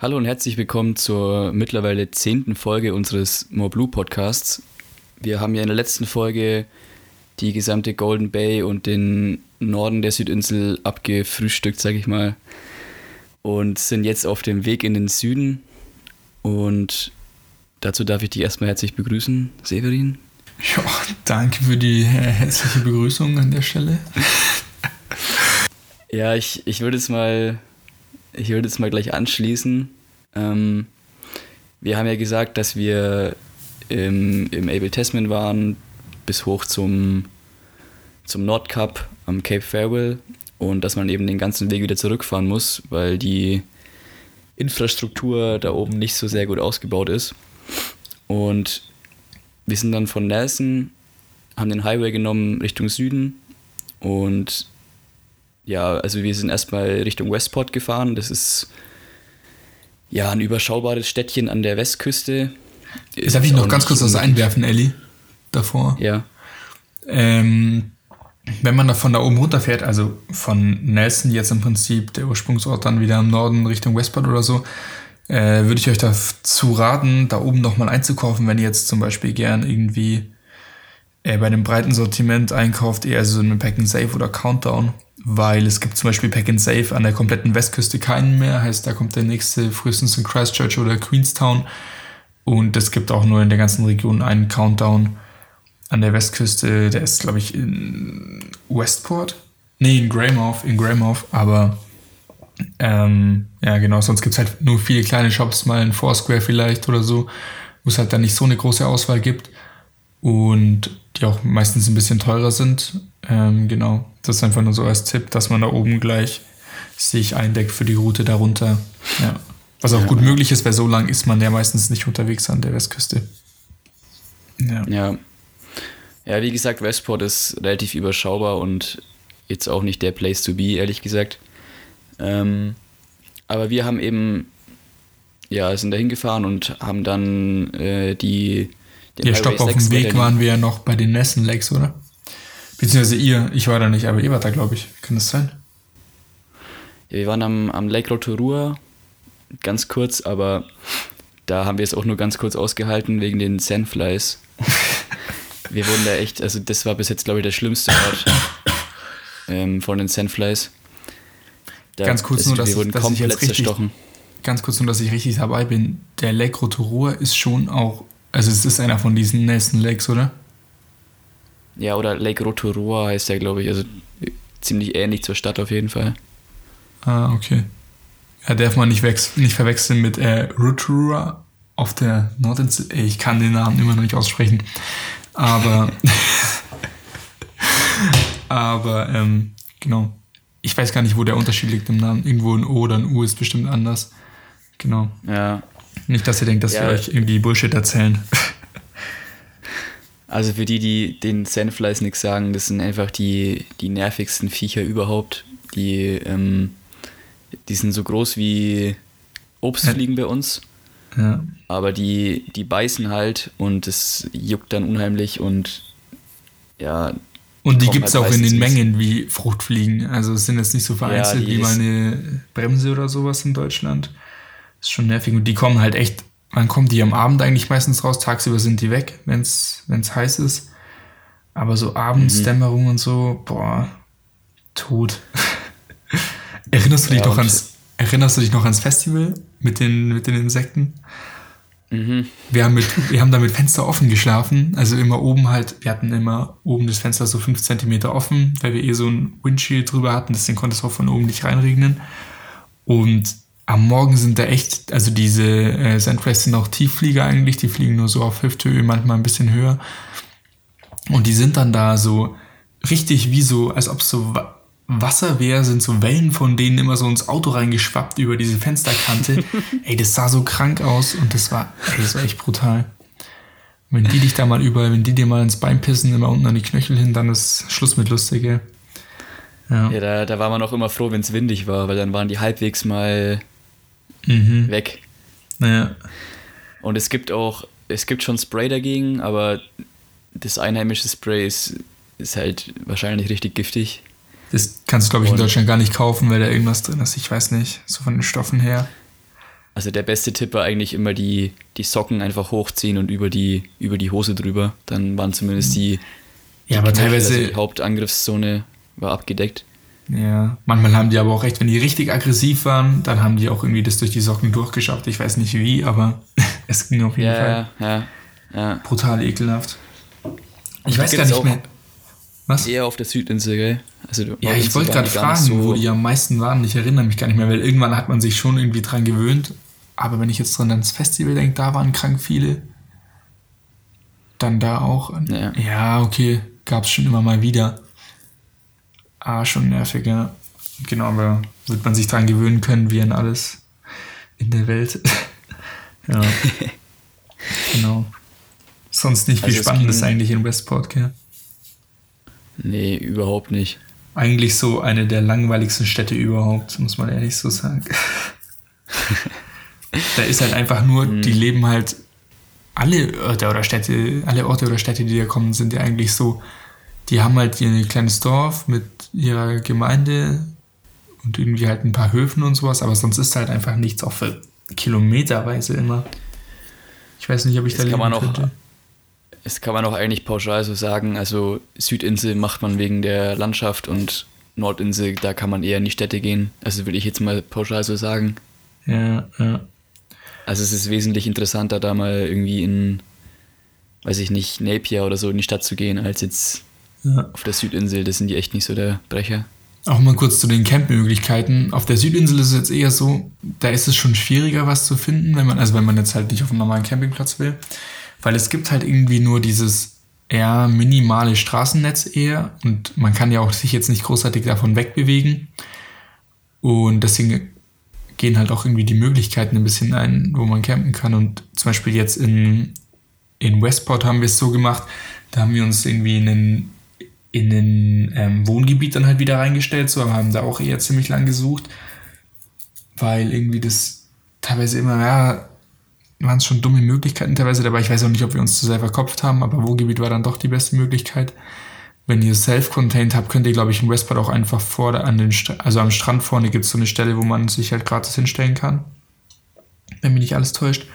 Hallo und herzlich willkommen zur mittlerweile zehnten Folge unseres More Blue Podcasts. Wir haben ja in der letzten Folge die gesamte Golden Bay und den Norden der Südinsel abgefrühstückt, sag ich mal. Und sind jetzt auf dem Weg in den Süden. Und dazu darf ich dich erstmal herzlich begrüßen, Severin. Ja, danke für die herzliche Begrüßung an der Stelle. ja, ich, ich würde es mal ich würde jetzt mal gleich anschließen. Ähm, wir haben ja gesagt, dass wir im, im Abel Tasman waren, bis hoch zum, zum Nordkap am Cape Farewell und dass man eben den ganzen Weg wieder zurückfahren muss, weil die Infrastruktur da oben nicht so sehr gut ausgebaut ist. Und wir sind dann von Nelson, haben den Highway genommen Richtung Süden und ja, also wir sind erstmal Richtung Westport gefahren. Das ist ja ein überschaubares Städtchen an der Westküste. Ist Darf ich noch ganz kurz was einwerfen, Ellie? Davor? Ja. Ähm, wenn man da von da oben runterfährt, also von Nelson jetzt im Prinzip der Ursprungsort dann wieder im Norden Richtung Westport oder so, äh, würde ich euch dazu raten, da oben nochmal einzukaufen, wenn ihr jetzt zum Beispiel gern irgendwie äh, bei dem breiten Sortiment einkauft, eher so eine Pack and Save oder Countdown weil es gibt zum Beispiel Pack and Save an der kompletten Westküste keinen mehr, heißt da kommt der nächste frühestens in Christchurch oder Queenstown. Und es gibt auch nur in der ganzen Region einen Countdown an der Westküste, der ist glaube ich in Westport, nee in Greymouth, in Greymouth, aber ähm, ja genau, sonst gibt es halt nur viele kleine Shops, mal in Foursquare vielleicht oder so, wo es halt dann nicht so eine große Auswahl gibt und die auch meistens ein bisschen teurer sind. Ähm, genau, das ist einfach nur so als Tipp, dass man da oben gleich sich eindeckt für die Route darunter. Ja. Was auch ja. gut möglich ist, weil so lang ist man ja meistens nicht unterwegs an der Westküste. Ja. ja. Ja, wie gesagt, Westport ist relativ überschaubar und jetzt auch nicht der Place to be, ehrlich gesagt. Ähm, aber wir haben eben, ja, sind da hingefahren und haben dann äh, die ja, stopp, auf dem Weg waren wir ja noch bei den Nessen Lakes, oder? Beziehungsweise ihr, ich war da nicht, aber ihr wart da, glaube ich. Kann das sein? Ja, wir waren am, am Lake Rotorua, ganz kurz, aber da haben wir es auch nur ganz kurz ausgehalten wegen den Sandflies. wir wurden da echt, also das war bis jetzt, glaube ich, der schlimmste Ort ähm, von den Sandflies. Da, ganz kurz das, nur, dass, wir wurden dass komplett ich jetzt richtig, zerstochen. Ganz kurz nur, dass ich richtig dabei bin. Der Lake Rotorua ist schon auch also es ist einer von diesen Nelson Lakes, oder? Ja, oder Lake Rotorua heißt der, glaube ich. Also ziemlich ähnlich zur Stadt auf jeden Fall. Ah, okay. Ja, darf man nicht, nicht verwechseln mit äh, Rotorua auf der Nordinsel. Ich kann den Namen immer noch nicht aussprechen. Aber, aber, ähm, genau. Ich weiß gar nicht, wo der Unterschied liegt im Namen. Irgendwo ein O oder ein U ist bestimmt anders. Genau. Ja, nicht, dass ihr denkt, dass ja. wir euch irgendwie Bullshit erzählen. Also für die, die den Sandflies nichts sagen, das sind einfach die, die nervigsten Viecher überhaupt. Die, ähm, die sind so groß wie Obstfliegen bei uns. Ja. Aber die, die beißen halt und es juckt dann unheimlich und ja. Und die gibt es halt auch in den Mengen wie Fruchtfliegen. Also es sind jetzt nicht so vereinzelt ja, wie mal eine Bremse oder sowas in Deutschland ist schon nervig. Und die kommen halt echt, wann kommen die am Abend eigentlich meistens raus? Tagsüber sind die weg, wenn es heiß ist. Aber so abends, mhm. Und so, boah, tot. erinnerst du dich ja, noch ans, erinnerst du dich noch ans Festival mit den, mit den Insekten? Mhm. Wir, haben mit, wir haben da mit Fenster offen geschlafen. Also immer oben halt, wir hatten immer oben das Fenster so fünf Zentimeter offen, weil wir eh so ein Windshield drüber hatten, deswegen konnte es auch von oben nicht reinregnen. Und am Morgen sind da echt, also diese äh, Sandflies sind auch Tiefflieger eigentlich, die fliegen nur so auf Hüfthöhe, manchmal ein bisschen höher. Und die sind dann da so richtig wie so, als ob es so Wasser wäre, sind so Wellen von denen immer so ins Auto reingeschwappt über diese Fensterkante. ey, das sah so krank aus und das war, ey, das war echt brutal. Wenn die dich da mal überall, wenn die dir mal ins Bein pissen, immer unten an die Knöchel hin, dann ist Schluss mit lustig, Ja, ja da, da war man auch immer froh, wenn es windig war, weil dann waren die halbwegs mal mhm. weg. Ja. Und es gibt auch, es gibt schon Spray dagegen, aber das einheimische Spray ist, ist halt wahrscheinlich richtig giftig. Das kannst du, glaube ich, in Deutschland gar nicht kaufen, weil da irgendwas drin ist. Ich weiß nicht, so von den Stoffen her. Also der beste Tipp war eigentlich immer die, die Socken einfach hochziehen und über die, über die Hose drüber. Dann waren zumindest die, die ja, aber Knöchel, teilweise also die Hauptangriffszone war abgedeckt. Ja, manchmal haben die aber auch recht, wenn die richtig aggressiv waren, dann haben die auch irgendwie das durch die Socken durchgeschafft. Ich weiß nicht wie, aber es ging auf jeden Ja, Fall ja, ja. brutal ekelhaft. Ich die weiß gar nicht mehr. Was? Eher auf der Südinsel, gell? Also Ja, ich wollte gerade fragen, so- wo die am meisten waren. Ich erinnere mich gar nicht mehr, weil irgendwann hat man sich schon irgendwie dran gewöhnt. Aber wenn ich jetzt dran ans Festival denke, da waren krank viele. Dann da auch. Ja. ja okay, gab es schon immer mal wieder. Ah, schon nervig, ja. Genau, aber wird man sich dran gewöhnen können, wie an alles in der Welt. ja. genau. Sonst nicht viel Also es Spannendes ging- eigentlich in Westport, gell? Nee, überhaupt nicht. Eigentlich so eine der langweiligsten Städte überhaupt, muss man ehrlich so sagen. da ist halt einfach nur, die leben halt alle Orte oder Städte, alle Orte oder Städte, die da kommen, sind ja eigentlich so, die haben halt ihr kleines Dorf mit ihrer Gemeinde und irgendwie halt ein paar Höfen und sowas, aber sonst ist halt einfach nichts, auch für kilometerweise immer. Ich weiß nicht, ob ich Das da kann man auch-. Das kann man auch eigentlich pauschal so sagen. Also Südinsel macht man wegen der Landschaft und Nordinsel, da kann man eher in die Städte gehen. Also würde ich jetzt mal pauschal so sagen. Ja, ja. Also es ist wesentlich interessanter, da mal irgendwie in, weiß ich nicht, Napier oder so in die Stadt zu gehen, als jetzt ja. auf der Südinsel. Das sind die echt nicht so der Brecher. Auch mal kurz zu den Campmöglichkeiten. Auf der Südinsel ist es jetzt eher so, da ist es schon schwieriger, was zu finden, wenn man, also wenn man jetzt halt nicht auf einem normalen Campingplatz will. Weil es gibt halt irgendwie nur dieses eher minimale Straßennetz eher und man kann ja auch sich jetzt nicht großartig davon wegbewegen. Und deswegen gehen halt auch irgendwie die Möglichkeiten ein bisschen ein, wo man campen kann. Und zum Beispiel jetzt in, in Westport haben wir es so gemacht, da haben wir uns irgendwie in einen in ein ähm, Wohngebiet dann halt wieder reingestellt, so, haben da auch eher ziemlich lang gesucht, weil irgendwie das teilweise immer, ja, waren es schon dumme Möglichkeiten teilweise dabei. Ich weiß auch nicht, ob wir uns zu sehr verkopft haben, aber Wohngebiet war dann doch die beste Möglichkeit. Wenn ihr self-contained habt, könnt ihr, glaube ich, in Westport auch einfach vor, der- an den, Stra- also am Strand vorne gibt es so eine Stelle, wo man sich halt gratis hinstellen kann. Wenn mich nicht alles täuscht.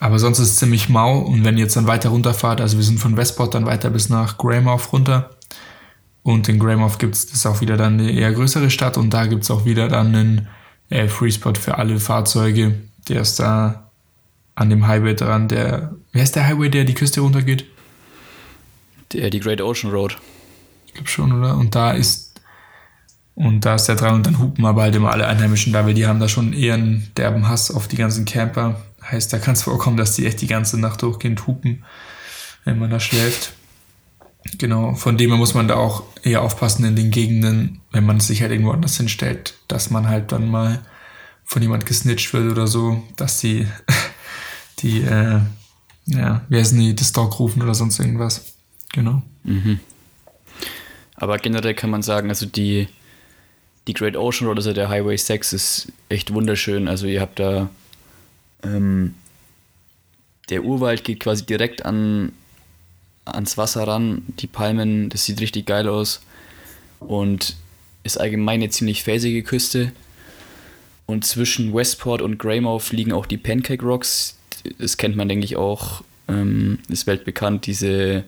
Aber sonst ist es ziemlich mau und wenn ihr jetzt dann weiter runterfahrt, also wir sind von Westport dann weiter bis nach Greymouth runter und in Greymouth gibt es, auch wieder dann eine eher größere Stadt und da gibt es auch wieder dann einen äh, Freespot für alle Fahrzeuge. Der ist da an dem Highway dran, der, wer ist der Highway, der die Küste runtergeht? Der, die Great Ocean Road. Ich glaube schon, oder? Und da ist und da ist der dran und dann hupen aber halt immer alle Einheimischen da, weil die haben da schon eher einen derben Hass auf die ganzen Camper. Heißt, da kann es vorkommen, dass die echt die ganze Nacht durchgehend hupen, wenn man da schläft. Genau, von dem her muss man da auch eher aufpassen in den Gegenden, wenn man sich halt irgendwo anders hinstellt, dass man halt dann mal von jemand gesnitcht wird oder so, dass die, die, äh, ja, wie heißen die, das Dog rufen oder sonst irgendwas. Genau. Mhm. Aber generell kann man sagen, also die, die Great Ocean Road, also der Highway 6, ist echt wunderschön. Also ihr habt da ähm, der Urwald geht quasi direkt an, ans Wasser ran. Die Palmen, das sieht richtig geil aus. Und ist allgemein eine ziemlich felsige Küste. Und zwischen Westport und Greymouth liegen auch die Pancake Rocks. Das kennt man, denke ich, auch. Ähm, ist weltbekannt, diese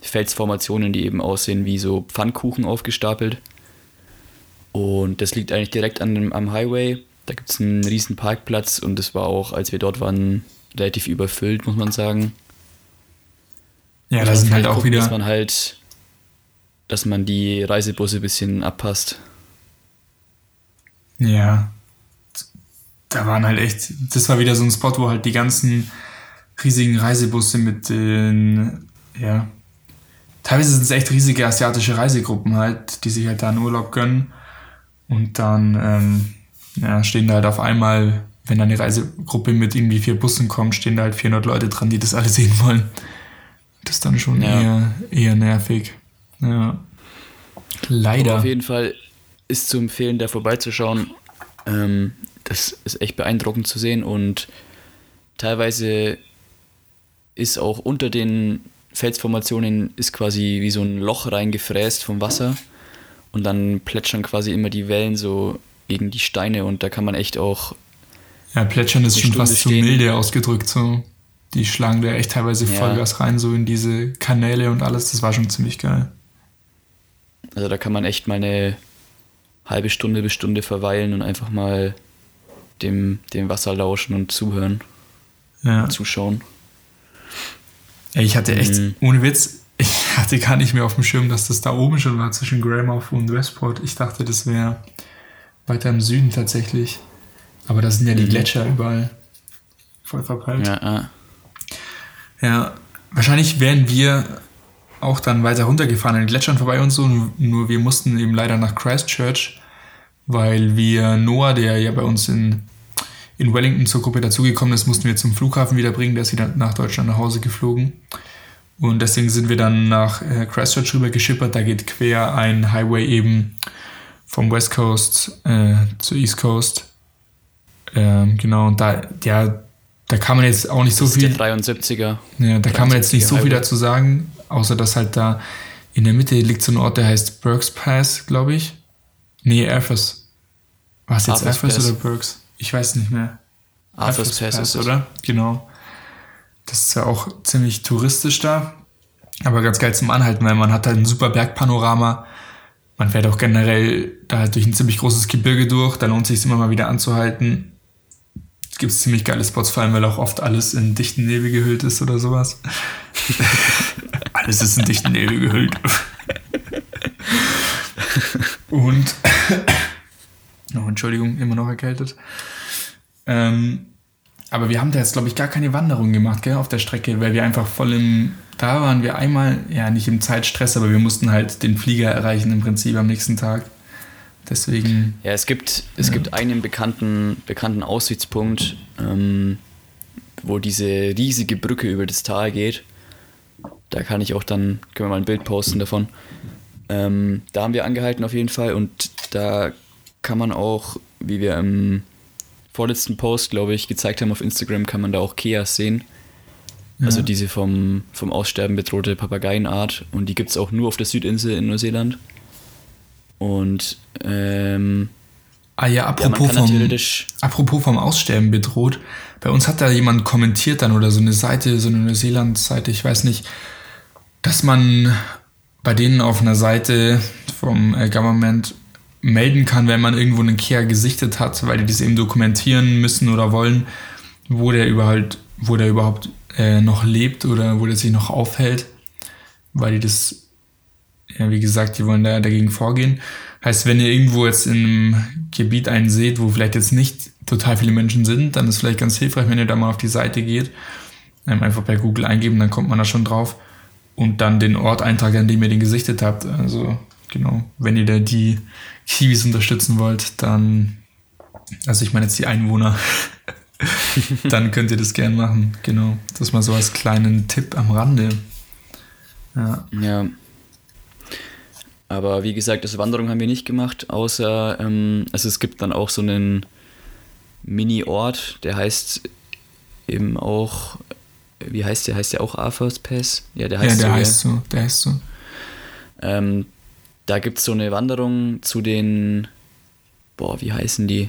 Felsformationen, die eben aussehen wie so Pfannkuchen aufgestapelt. Und das liegt eigentlich direkt an dem, am Highway. Da gibt es einen riesen Parkplatz und das war auch, als wir dort waren, relativ überfüllt, muss man sagen. Ja, da sind halt vielleicht auch gucken, wieder. Dass man halt, dass man die Reisebusse ein bisschen abpasst. Ja. Da waren halt echt, das war wieder so ein Spot, wo halt die ganzen riesigen Reisebusse mit den, ja, teilweise sind es echt riesige asiatische Reisegruppen halt, die sich halt da einen Urlaub gönnen. Und dann, ähm, ja, stehen da halt auf einmal, wenn da eine Reisegruppe mit irgendwie vier Bussen kommt, stehen da halt 400 Leute dran, die das alle sehen wollen. Das ist dann schon Ja. eher, eher nervig. Ja. Leider. Aber auf jeden Fall ist zu empfehlen, da vorbeizuschauen. Ähm, das ist echt beeindruckend zu sehen und teilweise ist auch unter den Felsformationen ist quasi wie so ein Loch reingefräst vom Wasser und dann plätschern quasi immer die Wellen so gegen die Steine und da kann man echt auch Ja, Plätschern ist schon fast zu milde ausgedrückt. So. Die schlagen da echt teilweise ja. Vollgas rein, so in diese Kanäle und alles. Das war schon ziemlich geil. Also da kann man echt mal eine halbe Stunde bis Stunde verweilen und einfach mal dem, dem Wasser lauschen und zuhören. Ja. Und zuschauen. Ey, ich hatte echt, mhm. ohne Witz, ich hatte gar nicht mehr auf dem Schirm, dass das da oben schon war zwischen Greymouth und Westport. Ich dachte, das wäre weiter im Süden tatsächlich. Aber da sind ja die mhm. Gletscher überall voll verpeilt. Ja, ja. Ja, wahrscheinlich wären wir auch dann weiter runtergefahren an den Gletschern vorbei und so. Nur wir mussten eben leider nach Christchurch, weil wir Noah, der ja bei uns in, in Wellington zur Gruppe dazugekommen ist, mussten wir zum Flughafen wieder bringen. Der ist wieder nach Deutschland nach Hause geflogen. Und deswegen sind wir dann nach äh, Christchurch rüber geschippert. Da geht quer ein Highway eben vom West Coast äh, zur East Coast. Ähm, genau, und da, ja, da kann man jetzt auch nicht so viel. Der 73er. Ja, da kann man jetzt nicht so viel dazu sagen, außer dass halt da in der Mitte liegt so ein Ort, der heißt Burks Pass, glaube ich. Nee, Airfus. War es jetzt Airfus oder Burks? Ich weiß nicht mehr. Arthur's Pass, Pass ist oder? Genau. Das ist ja auch ziemlich touristisch da. Aber ganz geil zum Anhalten, weil man hat halt ein super Bergpanorama. Man fährt auch generell da halt durch ein ziemlich großes Gebirge durch. Da lohnt es sich immer mal wieder anzuhalten. Es gibt ziemlich geile Spots, vor allem weil auch oft alles in dichten Nebel gehüllt ist oder sowas. alles ist in dichten Nebel gehüllt. Und oh, Entschuldigung, immer noch erkältet. Ähm, aber wir haben da jetzt, glaube ich, gar keine Wanderung gemacht, gell, auf der Strecke, weil wir einfach voll im. Da waren wir einmal, ja, nicht im Zeitstress, aber wir mussten halt den Flieger erreichen im Prinzip am nächsten Tag. Deswegen. Ja, es gibt, es ja. gibt einen bekannten, bekannten Aussichtspunkt, ähm, wo diese riesige Brücke über das Tal geht. Da kann ich auch dann, können wir mal ein Bild posten davon. Ähm, da haben wir angehalten auf jeden Fall und da kann man auch, wie wir im vorletzten Post, glaube ich, gezeigt haben auf Instagram, kann man da auch Keas sehen. Ja. Also diese vom, vom Aussterben bedrohte Papageienart. Und die gibt es auch nur auf der Südinsel in Neuseeland. Und ähm, Ah ja, apropos, ja, vom, apropos vom Aussterben bedroht. Bei uns hat da jemand kommentiert dann oder so eine Seite, so eine Neuseeland-Seite, ich weiß nicht, dass man bei denen auf einer Seite vom äh, Government melden kann, wenn man irgendwo einen Kehr gesichtet hat, weil die das eben dokumentieren müssen oder wollen, wo der überhaupt, wo der überhaupt äh, noch lebt oder wo der sich noch aufhält, weil die das, ja, wie gesagt, die wollen da dagegen vorgehen. Heißt, wenn ihr irgendwo jetzt in einem Gebiet einen seht, wo vielleicht jetzt nicht total viele Menschen sind, dann ist vielleicht ganz hilfreich, wenn ihr da mal auf die Seite geht, ähm, einfach bei Google eingeben, dann kommt man da schon drauf und dann den Ort eintragen, an dem ihr den gesichtet habt. Also genau, wenn ihr da die Kiwis unterstützen wollt, dann, also ich meine jetzt die Einwohner, dann könnt ihr das gern machen. Genau, das mal so als kleinen Tipp am Rande. Ja. ja. Aber wie gesagt, das Wanderung haben wir nicht gemacht, außer, ähm, also es gibt dann auch so einen Mini-Ort, der heißt eben auch, wie heißt der? Heißt der auch Arthur's Pass? Ja, der heißt ja, der so. Heißt ja. so der heißt so. Ähm, da gibt es so eine Wanderung zu den, boah, wie heißen die?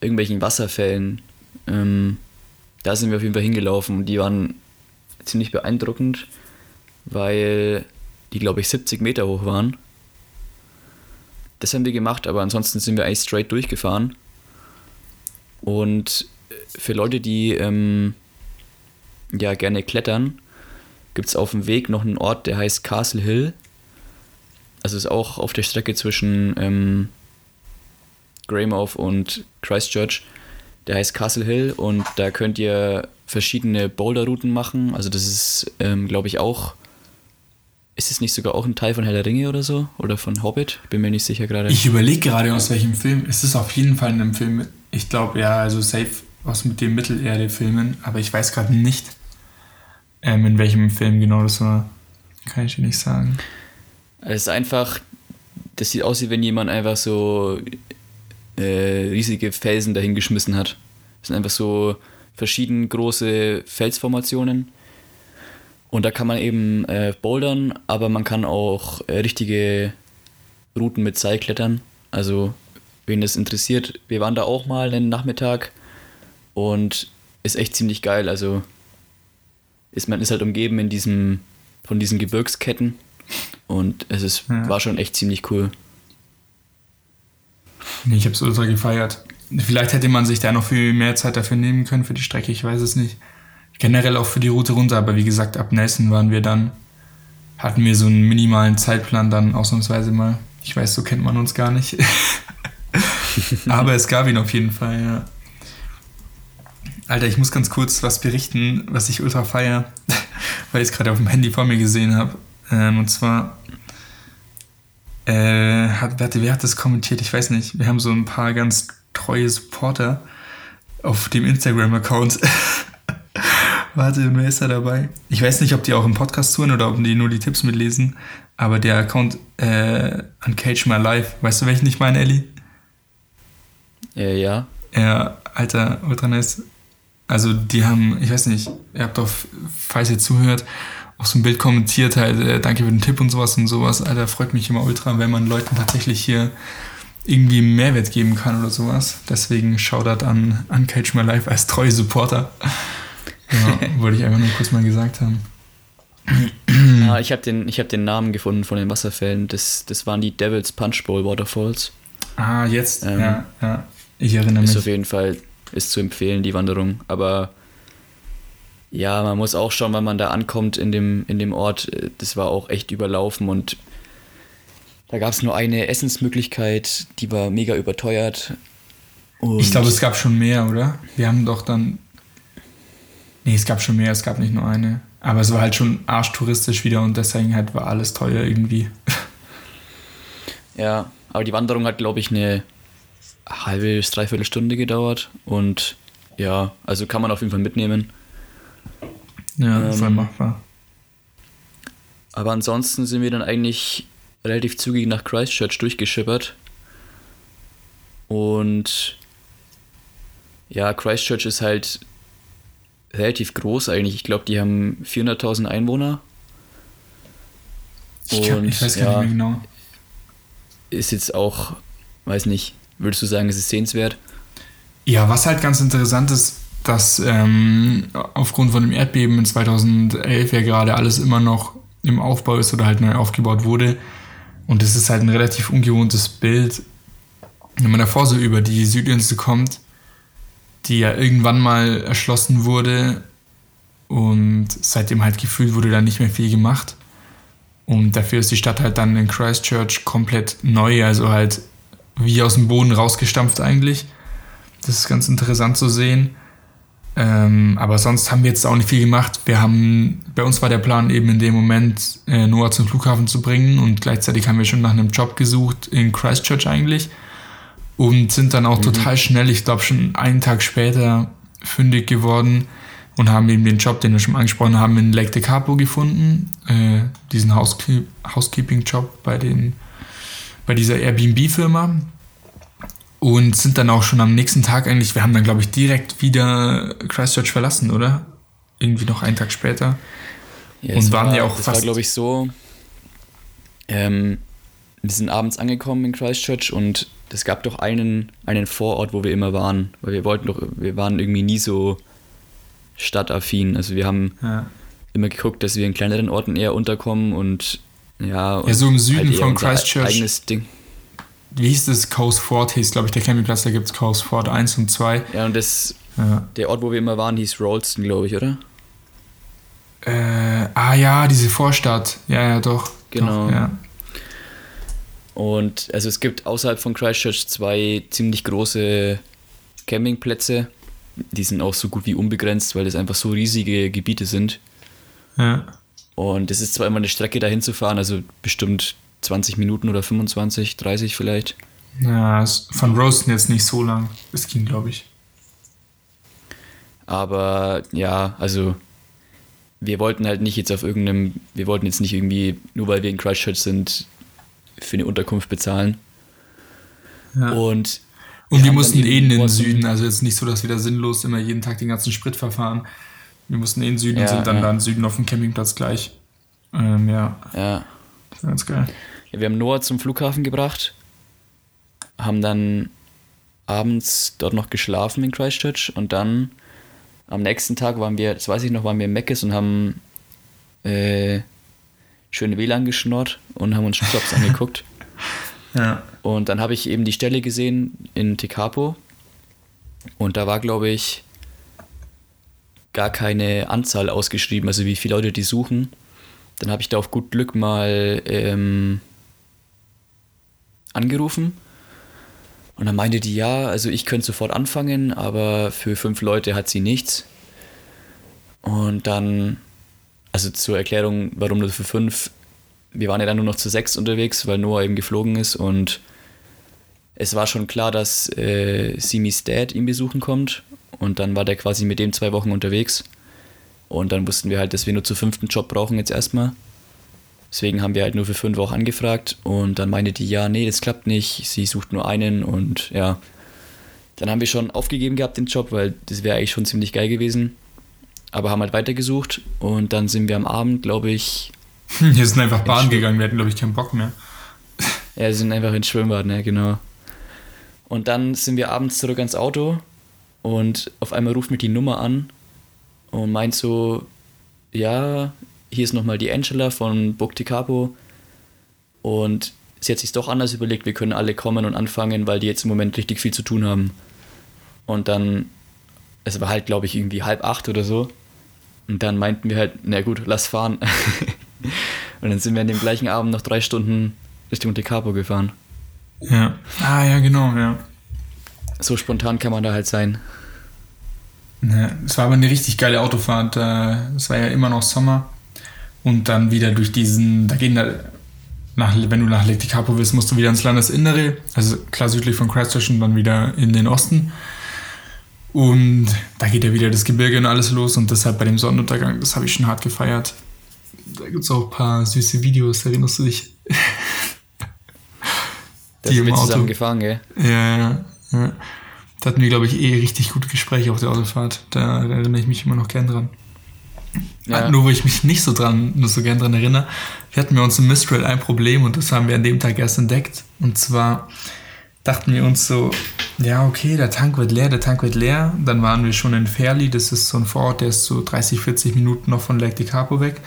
Irgendwelchen Wasserfällen. Ähm, da sind wir auf jeden Fall hingelaufen und die waren ziemlich beeindruckend, weil die, glaube ich, 70 Meter hoch waren. Das haben wir gemacht, aber ansonsten sind wir eigentlich straight durchgefahren. Und für Leute, die ähm, ja gerne klettern, gibt es auf dem Weg noch einen Ort, der heißt Castle Hill also ist auch auf der Strecke zwischen ähm, Greymouth und Christchurch. Der heißt Castle Hill und da könnt ihr verschiedene Boulderrouten machen. Also das ist, ähm, glaube ich, auch. Ist es nicht sogar auch ein Teil von Herr der Ringe oder so? Oder von Hobbit? Bin mir nicht sicher gerade. Ich überlege gerade, aus welchem Film. Es ist auf jeden Fall in einem Film. Ich glaube, ja, also safe aus mit den Mittelerde-Filmen, aber ich weiß gerade nicht, ähm, in welchem Film genau das war. Kann ich dir nicht sagen. Es ist einfach, das sieht aus, wie wenn jemand einfach so äh, riesige Felsen dahingeschmissen hat. Das sind einfach so verschieden große Felsformationen. Und da kann man eben äh, bouldern, aber man kann auch äh, richtige Routen mit Seil klettern. Also, wen das interessiert, wir waren da auch mal einen Nachmittag und ist echt ziemlich geil. Also ist man ist halt umgeben in diesem von diesen Gebirgsketten und es ist, ja. war schon echt ziemlich cool. Nee, ich habe es ultra gefeiert. Vielleicht hätte man sich da noch viel mehr Zeit dafür nehmen können für die Strecke, ich weiß es nicht. Generell auch für die Route runter, aber wie gesagt, ab Nelson waren wir dann, hatten wir so einen minimalen Zeitplan dann ausnahmsweise mal. Ich weiß, so kennt man uns gar nicht. aber es gab ihn auf jeden Fall, ja. Alter, ich muss ganz kurz was berichten, was ich ultra feier, weil ich es gerade auf dem Handy vor mir gesehen habe. Ähm, und zwar äh, hat, warte, wer hat das kommentiert? Ich weiß nicht. Wir haben so ein paar ganz treue Supporter auf dem Instagram-Account. warte, wer ist da dabei? Ich weiß nicht, ob die auch im Podcast tun oder ob die nur die Tipps mitlesen. Aber der Account äh, Uncage My Life, weißt du, welchen ich meine, Ellie? Äh, ja. Ja, Alter, ultra nice. Also die haben, ich weiß nicht, ihr habt doch, falls ihr zuhört, auch so ein Bild kommentiert, halt, äh, danke für den Tipp und sowas und sowas. Alter, freut mich immer ultra, wenn man Leuten tatsächlich hier irgendwie Mehrwert geben kann oder sowas. Deswegen Shoutout an, an Catch My Life als treue Supporter. Ja, wollte ich einfach nur kurz mal gesagt haben. Ja, ich habe den, hab den Namen gefunden von den Wasserfällen. Das, das waren die Devil's Punch Bowl Waterfalls. Ah, jetzt? Ähm, ja, ja. Ich erinnere mich. Ist auf jeden Fall ist zu empfehlen, die Wanderung. Aber ja, man muss auch schauen, wann man da ankommt in dem, in dem Ort. Das war auch echt überlaufen und da gab es nur eine Essensmöglichkeit, die war mega überteuert. Und ich glaube, es gab schon mehr, oder? Wir haben doch dann. Nee, es gab schon mehr, es gab nicht nur eine. Aber es war halt schon arschtouristisch wieder und deswegen halt war alles teuer irgendwie. Ja, aber die Wanderung hat, glaube ich, eine halbe bis dreiviertel Stunde gedauert und ja, also kann man auf jeden Fall mitnehmen. Ja, ähm, voll machbar. Aber ansonsten sind wir dann eigentlich relativ zügig nach Christchurch durchgeschippert. Und ja, Christchurch ist halt relativ groß eigentlich. Ich glaube, die haben 400.000 Einwohner. Ich, kann, ich weiß gar ja, nicht mehr genau. Ist jetzt auch, weiß nicht, Würdest du sagen, es ist sehenswert? Ja, was halt ganz interessant ist, dass ähm, aufgrund von dem Erdbeben in 2011 ja gerade alles immer noch im Aufbau ist oder halt neu aufgebaut wurde. Und es ist halt ein relativ ungewohntes Bild, wenn man davor so über die Südinsel kommt, die ja irgendwann mal erschlossen wurde und seitdem halt gefühlt wurde da nicht mehr viel gemacht. Und dafür ist die Stadt halt dann in Christchurch komplett neu, also halt wie aus dem Boden rausgestampft eigentlich. Das ist ganz interessant zu sehen. Ähm, aber sonst haben wir jetzt auch nicht viel gemacht. Wir haben, bei uns war der Plan eben in dem Moment, äh, Noah zum Flughafen zu bringen und gleichzeitig haben wir schon nach einem Job gesucht in Christchurch eigentlich und sind dann auch mhm. total schnell, ich glaube schon einen Tag später, fündig geworden und haben eben den Job, den wir schon angesprochen haben, in Lake de Capo gefunden, äh, diesen Housekeeping-Job bei den bei dieser Airbnb-Firma und sind dann auch schon am nächsten Tag eigentlich, wir haben dann glaube ich direkt wieder Christchurch verlassen, oder? Irgendwie noch einen Tag später. Ja, und waren war, ja auch das fast. war glaube ich so, ähm, wir sind abends angekommen in Christchurch und es gab doch einen, einen Vorort, wo wir immer waren, weil wir wollten doch, wir waren irgendwie nie so stadtaffin. Also wir haben ja. immer geguckt, dass wir in kleineren Orten eher unterkommen und ja, ja so im Süden halt von Christchurch. Eigenes Ding. Wie hieß das? Coast Ford hieß, glaube ich, der Campingplatz, da gibt es Coast Ford 1 und 2. Ja, und das, ja. der Ort, wo wir immer waren, hieß Rolston, glaube ich, oder? Äh, ah ja, diese Vorstadt. Ja, ja, doch. Genau. Doch, ja. Und also es gibt außerhalb von Christchurch zwei ziemlich große Campingplätze. Die sind auch so gut wie unbegrenzt, weil das einfach so riesige Gebiete sind. Ja. Und es ist zwar immer eine Strecke dahin zu fahren, also bestimmt 20 Minuten oder 25, 30 vielleicht. Ja, von Roaston jetzt nicht so lang. Es ging, glaube ich. Aber ja, also wir wollten halt nicht jetzt auf irgendeinem, wir wollten jetzt nicht irgendwie, nur weil wir in Christchurch sind, für eine Unterkunft bezahlen. Ja. Und, und wir mussten eh in den Süden, also jetzt nicht so, dass wir da sinnlos immer jeden Tag den ganzen Sprit verfahren. Wir mussten in den Süden ja, und sind dann ja. da im Süden auf dem Campingplatz gleich. Ähm, ja. Ja. Das war ganz geil. Ja, wir haben Noah zum Flughafen gebracht, haben dann abends dort noch geschlafen in Christchurch und dann am nächsten Tag waren wir, das weiß ich noch, waren wir in Meckes und haben äh, schöne WLAN geschnurrt und haben uns Jobs angeguckt. Ja. Und dann habe ich eben die Stelle gesehen in Tekapo und da war, glaube ich, gar keine Anzahl ausgeschrieben, also wie viele Leute die suchen. Dann habe ich da auf gut Glück mal ähm, angerufen und dann meinte die, ja, also ich könnte sofort anfangen, aber für fünf Leute hat sie nichts. Und dann, also zur Erklärung, warum nur für fünf, wir waren ja dann nur noch zu sechs unterwegs, weil Noah eben geflogen ist und es war schon klar, dass äh, Simis Dad ihn besuchen kommt und dann war der quasi mit dem zwei Wochen unterwegs und dann wussten wir halt, dass wir nur zu fünften Job brauchen jetzt erstmal Deswegen haben wir halt nur für fünf Wochen angefragt und dann meinte die, ja, nee, das klappt nicht, sie sucht nur einen und ja. Dann haben wir schon aufgegeben gehabt den Job, weil das wäre eigentlich schon ziemlich geil gewesen. Aber haben halt weitergesucht und dann sind wir am Abend, glaube ich. Wir sind einfach Bahn gegangen, wir hatten, glaube ich, keinen Bock mehr. Ja, wir sind einfach ins Schwimmbad, ne, genau. Und dann sind wir abends zurück ans Auto und auf einmal ruft mich die Nummer an und meint so, ja, hier ist nochmal die Angela von Bukti Capo und sie hat sich doch anders überlegt, wir können alle kommen und anfangen, weil die jetzt im Moment richtig viel zu tun haben. Und dann, es war halt, glaube ich, irgendwie halb acht oder so. Und dann meinten wir halt, na gut, lass fahren. und dann sind wir an dem gleichen Abend noch drei Stunden Richtung Capo gefahren. Ja. Ah, ja, genau, ja. So spontan kann man da halt sein. Ja, es war aber eine richtig geile Autofahrt. Es war ja immer noch Sommer und dann wieder durch diesen, da gehen da, nach, wenn du nach Lake Capo willst, musst du wieder ins Landesinnere, also klar südlich von Christchurch und dann wieder in den Osten. Und da geht ja wieder das Gebirge und alles los und deshalb bei dem Sonnenuntergang, das habe ich schon hart gefeiert. Da gibt es auch ein paar süße Videos, erinnerst du dich? Da sind wir zusammen gefahren, gell? Ja, ja, ja. Da hatten wir, glaube ich, eh richtig gute Gespräche auf der Autofahrt. Da erinnere ich mich immer noch gern dran. Ja. Nur wo ich mich nicht so dran, nur so gern dran erinnere, wir hatten wir uns im Mistral ein Problem und das haben wir an dem Tag erst entdeckt. Und zwar dachten wir uns so, ja, okay, der Tank wird leer, der Tank wird leer. Dann waren wir schon in Fairley, das ist so ein Vorort, der ist so 30, 40 Minuten noch von Lake de Capo weg.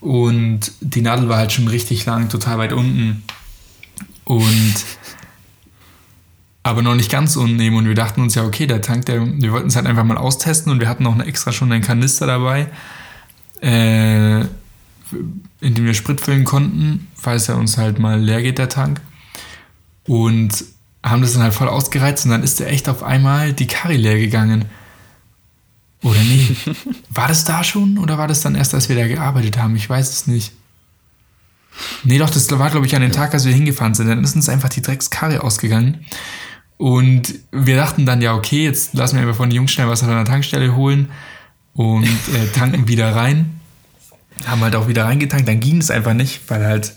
Und die Nadel war halt schon richtig lang, total weit unten. Und aber noch nicht ganz unnehmen und wir dachten uns ja, okay, der Tank, der, wir wollten es halt einfach mal austesten und wir hatten auch eine extra schon einen Kanister dabei, äh, in dem wir Sprit füllen konnten, falls er uns halt mal leer geht, der Tank. Und haben das dann halt voll ausgereizt und dann ist der echt auf einmal die Karre leer gegangen. Oder nee? War das da schon oder war das dann erst, als wir da gearbeitet haben? Ich weiß es nicht. Nee, doch, das war, glaube ich, an dem Tag, als wir hingefahren sind. Dann ist uns einfach die Dreckskarre ausgegangen. Und wir dachten dann, ja, okay, jetzt lassen wir einfach von den Jungs schnell was an der Tankstelle holen und äh, tanken wieder rein. Haben halt auch wieder reingetankt, dann ging es einfach nicht, weil halt,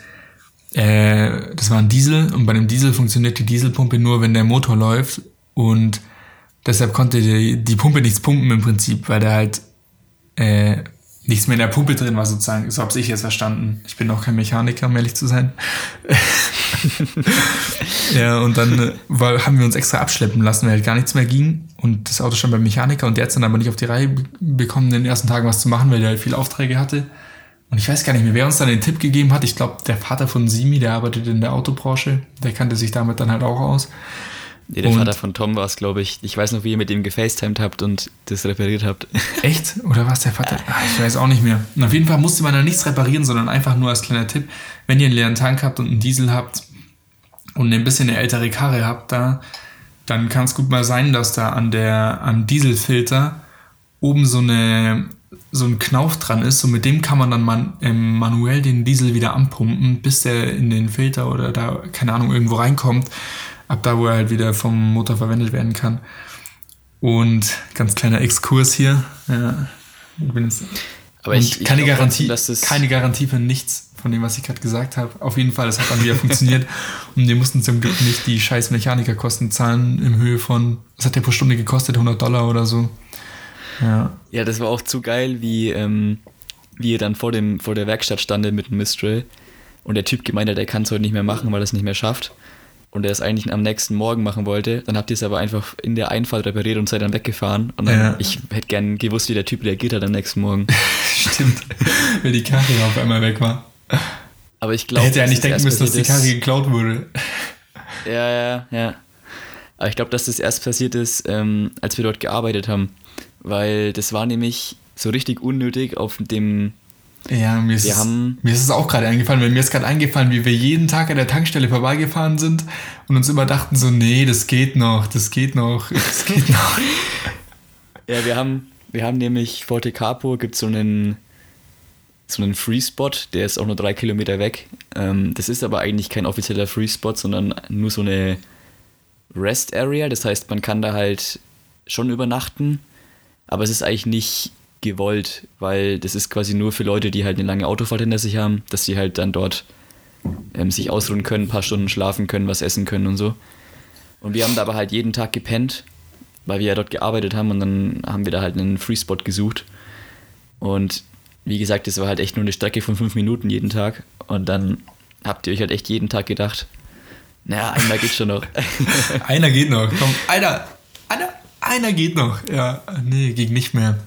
äh, das war ein Diesel und bei dem Diesel funktioniert die Dieselpumpe nur, wenn der Motor läuft und deshalb konnte die, die Pumpe nichts pumpen im Prinzip, weil der halt äh, nichts mehr in der Pumpe drin war sozusagen. So habe ich jetzt verstanden. Ich bin auch kein Mechaniker, um ehrlich zu sein. ja, und dann äh, war, haben wir uns extra abschleppen lassen, weil halt gar nichts mehr ging. Und das Auto stand beim Mechaniker und der hat dann aber nicht auf die Reihe bekommen, in den ersten Tagen was zu machen, weil der halt viele Aufträge hatte. Und ich weiß gar nicht mehr, wer uns dann den Tipp gegeben hat. Ich glaube, der Vater von Simi, der arbeitet in der Autobranche. Der kannte sich damit dann halt auch aus. Nee, der und Vater von Tom war es, glaube ich. Ich weiß noch, wie ihr mit ihm gefacetimed habt und das repariert habt. Echt? Oder war es der Vater? Ach, ich weiß auch nicht mehr. Und auf jeden Fall musste man da nichts reparieren, sondern einfach nur als kleiner Tipp, wenn ihr einen leeren Tank habt und einen Diesel habt und ein bisschen eine ältere Karre habt da, dann kann es gut mal sein, dass da an der, am Dieselfilter oben so eine so ein Knauf dran ist und mit dem kann man dann man, ähm, manuell den Diesel wieder anpumpen, bis der in den Filter oder da, keine Ahnung, irgendwo reinkommt ab da, wo er halt wieder vom Motor verwendet werden kann. Und ganz kleiner Exkurs hier. Ja, bin jetzt, Aber ich, ich keine Garantie, trotzdem, keine Garantie für nichts von dem, was ich gerade gesagt habe. Auf jeden Fall, es hat dann wieder funktioniert. Und wir mussten zum Glück nicht die scheiß Mechanikerkosten zahlen in Höhe von, was hat der pro Stunde gekostet? 100 Dollar oder so. Ja. Ja, das war auch zu geil, wie, ähm, wie ihr dann vor, dem, vor der Werkstatt standet mit dem Mistral und der Typ gemeint hat, er kann es heute nicht mehr machen, weil er es nicht mehr schafft. und er es eigentlich am nächsten Morgen machen wollte. Dann habt ihr es aber einfach in der Einfahrt repariert und seid dann weggefahren. Und dann, ja. ich hätte gern gewusst, wie der Typ reagiert hat am nächsten Morgen. Stimmt, weil die Karre auf einmal weg war. Aber ich glaube. Er hätte ja nicht denken müssen, dass die Karre geklaut wurde. Ja, ja, ja. Aber ich glaube, dass das erst passiert ist, ähm, als wir dort gearbeitet haben. Weil das war nämlich so richtig unnötig auf dem ja, mir ist, es, mir ist es auch gerade eingefallen, weil mir ist gerade eingefallen, wie wir jeden Tag an der Tankstelle vorbeigefahren sind und uns immer dachten so, nee, das geht noch, das geht noch, das geht noch. ja, wir haben, wir haben nämlich vor Capo gibt so einen so einen Free Spot, der ist auch nur drei Kilometer weg. Ähm, das ist aber eigentlich kein offizieller Free Spot, sondern nur so eine Rest Area. Das heißt, man kann da halt schon übernachten, aber es ist eigentlich nicht gewollt, weil das ist quasi nur für Leute, die halt eine lange Autofahrt hinter sich haben, dass sie halt dann dort ähm, sich ausruhen können, ein paar Stunden schlafen können, was essen können und so. Und wir haben da aber halt jeden Tag gepennt, weil wir ja dort gearbeitet haben und dann haben wir da halt einen Free Spot gesucht. Und wie gesagt, das war halt echt nur eine Strecke von fünf Minuten jeden Tag. Und dann habt ihr euch halt echt jeden Tag gedacht, naja, einer geht schon noch. einer geht noch, komm, einer, einer, geht noch. Ja, nee, ging nicht mehr.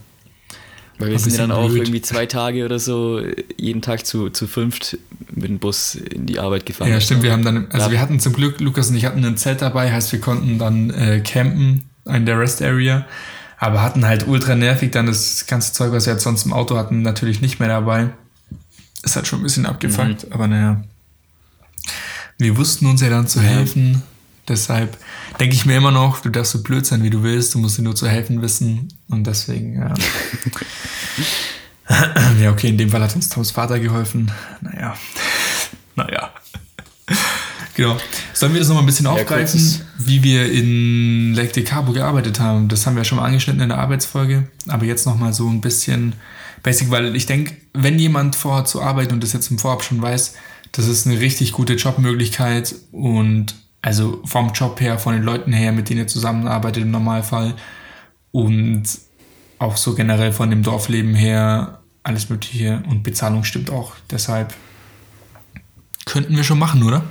Weil wir sind ja dann auch irgendwie zwei Tage oder so jeden Tag zu, zu fünft mit dem Bus in die Arbeit gefahren. Ja, stimmt. Wir haben dann, also ja. wir hatten zum Glück, Lukas und ich hatten ein Zelt dabei, heißt wir konnten dann äh, campen in der Rest Area, aber hatten halt ultra nervig dann das ganze Zeug, was wir jetzt sonst im Auto hatten, natürlich nicht mehr dabei. Ist halt schon ein bisschen abgefuckt, mhm. aber naja. Wir wussten uns ja dann zu helfen. Deshalb denke ich mir immer noch, du darfst so blöd sein, wie du willst, du musst dir nur zu helfen wissen. Und deswegen, ja. ja, okay, in dem Fall hat uns Toms Vater geholfen. Naja. naja. Genau. Sollen wir das nochmal ein bisschen aufgreifen, ja, wie wir in Lake de Cabo gearbeitet haben? Das haben wir schon mal angeschnitten in der Arbeitsfolge, aber jetzt nochmal so ein bisschen basic, weil ich denke, wenn jemand vorhat zu arbeiten und das jetzt im Vorab schon weiß, das ist eine richtig gute Jobmöglichkeit und also vom Job her, von den Leuten her, mit denen ihr zusammenarbeitet im Normalfall. Und auch so generell von dem Dorfleben her, alles Mögliche. Und Bezahlung stimmt auch. Deshalb könnten wir schon machen, oder?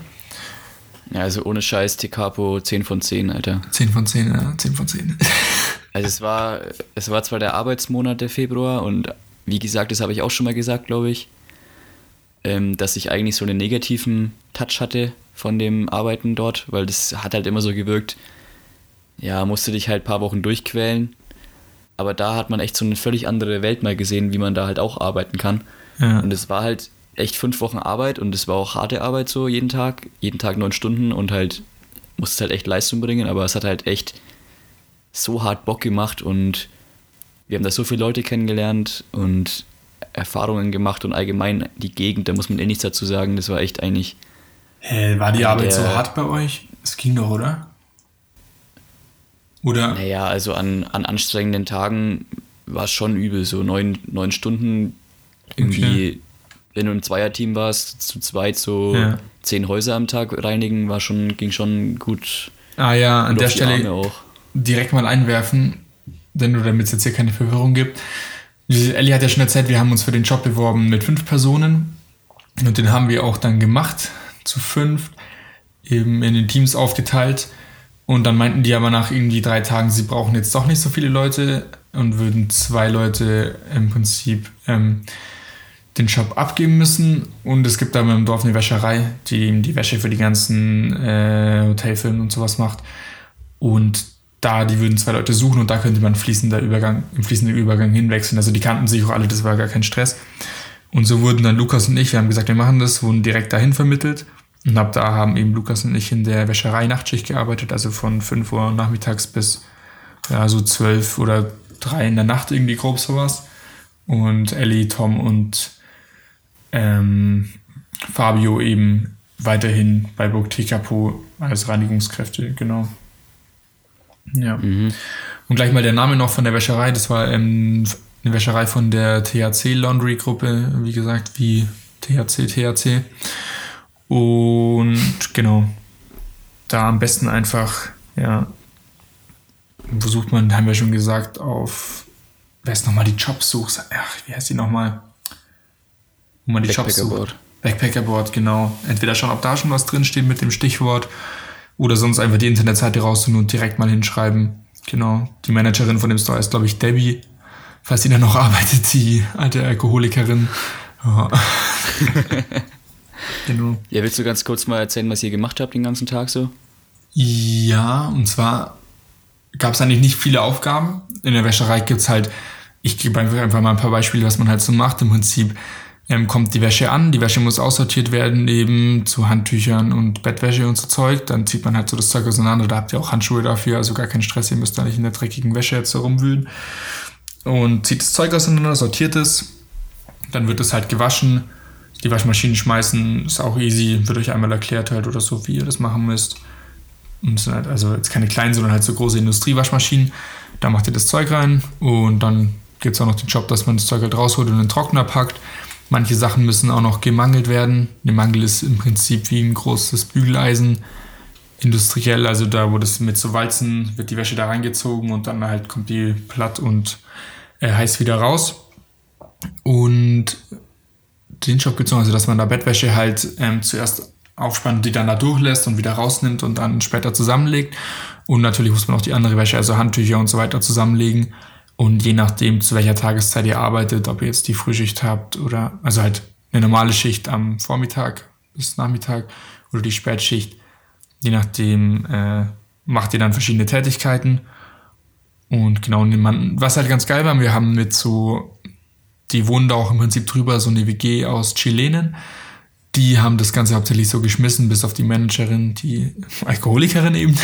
Ja, also ohne Scheiß, Tikapo 10 von 10, Alter. 10 von 10, ja, 10 von 10. also es war, es war zwar der Arbeitsmonat der Februar und wie gesagt, das habe ich auch schon mal gesagt, glaube ich, ähm, dass ich eigentlich so einen negativen Touch hatte von dem Arbeiten dort, weil das hat halt immer so gewirkt, ja, musste dich halt ein paar Wochen durchquälen. Aber da hat man echt so eine völlig andere Welt mal gesehen, wie man da halt auch arbeiten kann. Ja. Und es war halt echt fünf Wochen Arbeit und es war auch harte Arbeit so jeden Tag, jeden Tag neun Stunden und halt musste halt echt Leistung bringen, aber es hat halt echt so hart Bock gemacht und wir haben da so viele Leute kennengelernt und Erfahrungen gemacht und allgemein die Gegend, da muss man eh nichts dazu sagen, das war echt eigentlich Hä, war die Arbeit der, so hart bei euch? Es ging doch, oder? Oder? Naja, also an, an anstrengenden Tagen war es schon übel. So neun, neun Stunden irgendwie, okay. wenn du ein Zweierteam warst, zu zweit so ja. zehn Häuser am Tag reinigen, war schon, ging schon gut. Ah ja, an der Stelle direkt mal einwerfen, denn nur damit es jetzt hier keine Verwirrung gibt. Ellie hat ja schon erzählt, wir haben uns für den Job beworben mit fünf Personen und den haben wir auch dann gemacht zu fünf eben in den Teams aufgeteilt. Und dann meinten die aber nach irgendwie drei Tagen, sie brauchen jetzt doch nicht so viele Leute und würden zwei Leute im Prinzip ähm, den Job abgeben müssen. Und es gibt da im Dorf eine Wäscherei, die eben die Wäsche für die ganzen äh, Hotelfilme und sowas macht. Und da, die würden zwei Leute suchen und da könnte man fließender Übergang, im fließenden Übergang hinwechseln. Also die kannten sich auch alle, das war gar kein Stress. Und so wurden dann Lukas und ich, wir haben gesagt, wir machen das, wurden direkt dahin vermittelt. Und ab da haben eben Lukas und ich in der Wäscherei Nachtschicht gearbeitet, also von 5 Uhr nachmittags bis ja, so 12 oder 3 in der Nacht irgendwie grob sowas. Und Ellie, Tom und ähm, Fabio eben weiterhin bei Burg Tekapo als Reinigungskräfte, genau. Ja. Mhm. Und gleich mal der Name noch von der Wäscherei, das war ähm, eine Wäscherei von der THC Laundry Gruppe, wie gesagt, wie THC, THC. Und genau, da am besten einfach, ja, versucht man, haben wir schon gesagt, auf, wer ist nochmal die Jobsuche? Ach, wie heißt die nochmal? Wo man die Jobs sucht. Backpackerboard, genau. Entweder schauen, ob da schon was drinsteht mit dem Stichwort Oder sonst einfach die Internetseite raussuchen und direkt mal hinschreiben. Genau. Die Managerin von dem Store ist, glaube ich, Debbie. Falls sie da noch arbeitet, die alte Alkoholikerin. Ja. genau. Ja, willst du ganz kurz mal erzählen, was ihr gemacht habt den ganzen Tag so? Ja, und zwar gab es eigentlich nicht viele Aufgaben. In der Wäscherei gibt es halt, ich gebe einfach mal ein paar Beispiele, was man halt so macht. Im Prinzip ähm, kommt die Wäsche an, die Wäsche muss aussortiert werden, eben zu Handtüchern und Bettwäsche und so Zeug. Dann zieht man halt so das Zeug auseinander. Da habt ihr auch Handschuhe dafür, also gar keinen Stress, ihr müsst da nicht in der dreckigen Wäsche jetzt so rumwühlen. Und zieht das Zeug auseinander, sortiert es. Dann wird es halt gewaschen. Die Waschmaschinen schmeißen, ist auch easy, wird euch einmal erklärt halt oder so, wie ihr das machen müsst. Und sind halt also jetzt keine kleinen, sondern halt so große Industriewaschmaschinen. Da macht ihr das Zeug rein und dann gibt es auch noch den Job, dass man das Zeug halt rausholt und in den Trockner packt. Manche Sachen müssen auch noch gemangelt werden. Ein Mangel ist im Prinzip wie ein großes Bügeleisen. Industriell, also da, wo das mit so Walzen wird die Wäsche da reingezogen und dann halt kommt die platt und äh, heiß wieder raus. Und den es noch, also dass man da Bettwäsche halt ähm, zuerst aufspannt, die dann da durchlässt und wieder rausnimmt und dann später zusammenlegt. Und natürlich muss man auch die andere Wäsche, also Handtücher und so weiter zusammenlegen. Und je nachdem, zu welcher Tageszeit ihr arbeitet, ob ihr jetzt die Frühschicht habt oder also halt eine normale Schicht am Vormittag bis Nachmittag oder die Spätschicht, je nachdem äh, macht ihr dann verschiedene Tätigkeiten. Und genau, was halt ganz geil war, wir haben mit so, die wohnen da auch im Prinzip drüber, so eine WG aus Chilenen. Die haben das Ganze hauptsächlich so geschmissen, bis auf die Managerin, die Alkoholikerin eben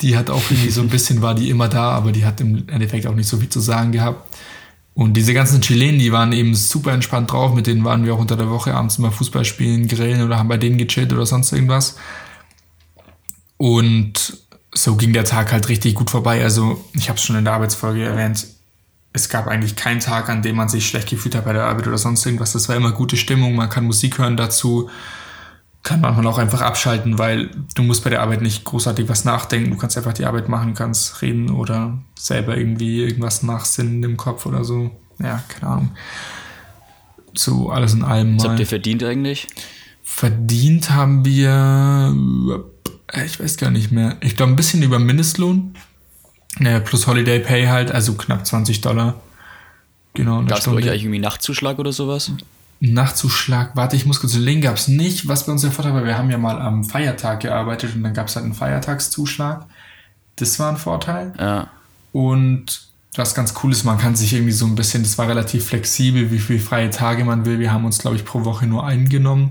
die hat auch irgendwie so ein bisschen, war die immer da, aber die hat im Endeffekt auch nicht so viel zu sagen gehabt. Und diese ganzen Chilenen, die waren eben super entspannt drauf, mit denen waren wir auch unter der Woche abends mal Fußball spielen, grillen oder haben bei denen gechillt oder sonst irgendwas. Und so ging der Tag halt richtig gut vorbei. Also, ich habe es schon in der Arbeitsfolge erwähnt, es gab eigentlich keinen Tag, an dem man sich schlecht gefühlt hat bei der Arbeit oder sonst irgendwas. Das war immer gute Stimmung, man kann Musik hören dazu kann manchmal auch einfach abschalten, weil du musst bei der Arbeit nicht großartig was nachdenken. Du kannst einfach die Arbeit machen, kannst reden oder selber irgendwie irgendwas nachsinnen im Kopf oder so. Ja, keine Ahnung. So alles in allem. Was habt ihr verdient eigentlich? Verdient haben wir, äh, ich weiß gar nicht mehr. Ich glaube ein bisschen über Mindestlohn. Ja, plus Holiday Pay halt, also knapp 20 Dollar. Genau. Gab es bei euch eigentlich irgendwie Nachtzuschlag oder sowas? Nachtzuschlag, warte, ich muss kurz überlegen, gab es nicht. Was bei uns der Vorteil war, wir haben ja mal am Feiertag gearbeitet und dann gab es halt einen Feiertagszuschlag. Das war ein Vorteil. Ja. Und was ganz cool ist, man kann sich irgendwie so ein bisschen, das war relativ flexibel, wie viele freie Tage man will. Wir haben uns, glaube ich, pro Woche nur einen genommen.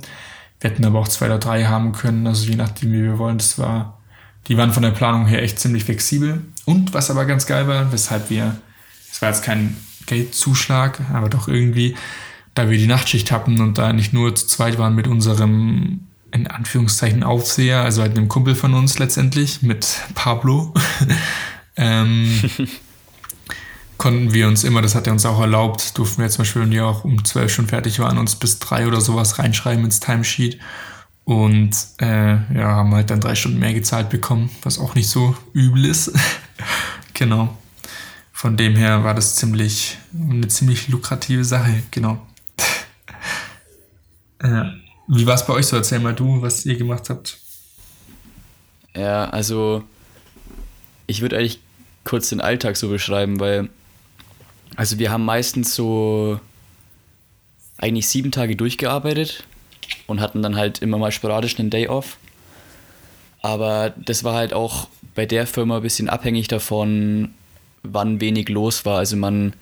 Wir hätten aber auch zwei oder drei haben können, also je nachdem, wie wir wollen. Das war, die waren von der Planung her echt ziemlich flexibel. Und was aber ganz geil war, weshalb wir, es war jetzt kein Geldzuschlag, aber doch irgendwie, da wir die Nachtschicht hatten und da nicht nur zu zweit waren mit unserem in Anführungszeichen Aufseher, also halt einem Kumpel von uns letztendlich, mit Pablo, ähm, konnten wir uns immer, das hat er uns auch erlaubt, durften wir zum Beispiel, wenn wir auch um zwölf schon fertig waren, uns bis drei oder sowas reinschreiben ins Timesheet und äh, ja, haben halt dann drei Stunden mehr gezahlt bekommen, was auch nicht so übel ist. genau. Von dem her war das ziemlich eine ziemlich lukrative Sache, genau. Ja. Wie war es bei euch so? Erzähl mal du, was ihr gemacht habt. Ja, also ich würde eigentlich kurz den Alltag so beschreiben, weil also wir haben meistens so eigentlich sieben Tage durchgearbeitet und hatten dann halt immer mal sporadisch einen Day off. Aber das war halt auch bei der Firma ein bisschen abhängig davon, wann wenig los war. Also man,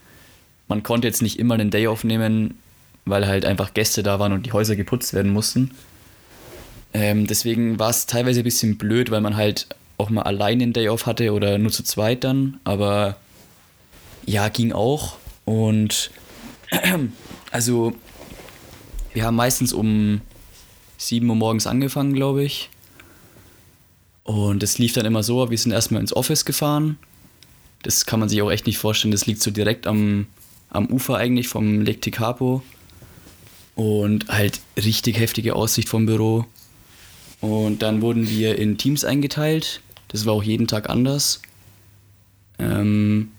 man konnte jetzt nicht immer einen Day off nehmen, weil halt einfach Gäste da waren und die Häuser geputzt werden mussten. Ähm, deswegen war es teilweise ein bisschen blöd, weil man halt auch mal allein den Day Off hatte oder nur zu zweit dann, aber ja, ging auch. Und also wir haben meistens um 7 Uhr morgens angefangen, glaube ich. Und es lief dann immer so, wir sind erstmal ins Office gefahren. Das kann man sich auch echt nicht vorstellen, das liegt so direkt am, am Ufer eigentlich vom Lake Tikapo und halt richtig heftige Aussicht vom Büro. Und dann wurden wir in Teams eingeteilt. Das war auch jeden Tag anders. Ähm,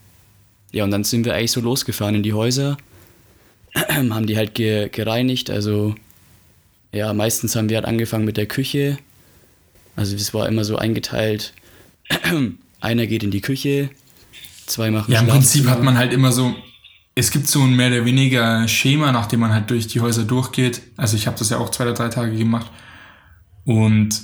ja, und dann sind wir eigentlich so losgefahren in die Häuser, haben die halt ge gereinigt. Also, ja, meistens haben wir halt angefangen mit der Küche. Also es war immer so eingeteilt, einer geht in die Küche, zwei machen Ja, im Prinzip hat man halt immer so, es gibt so ein mehr oder weniger Schema, nach dem man halt durch die Häuser durchgeht. Also ich habe das ja auch zwei oder drei Tage gemacht. Und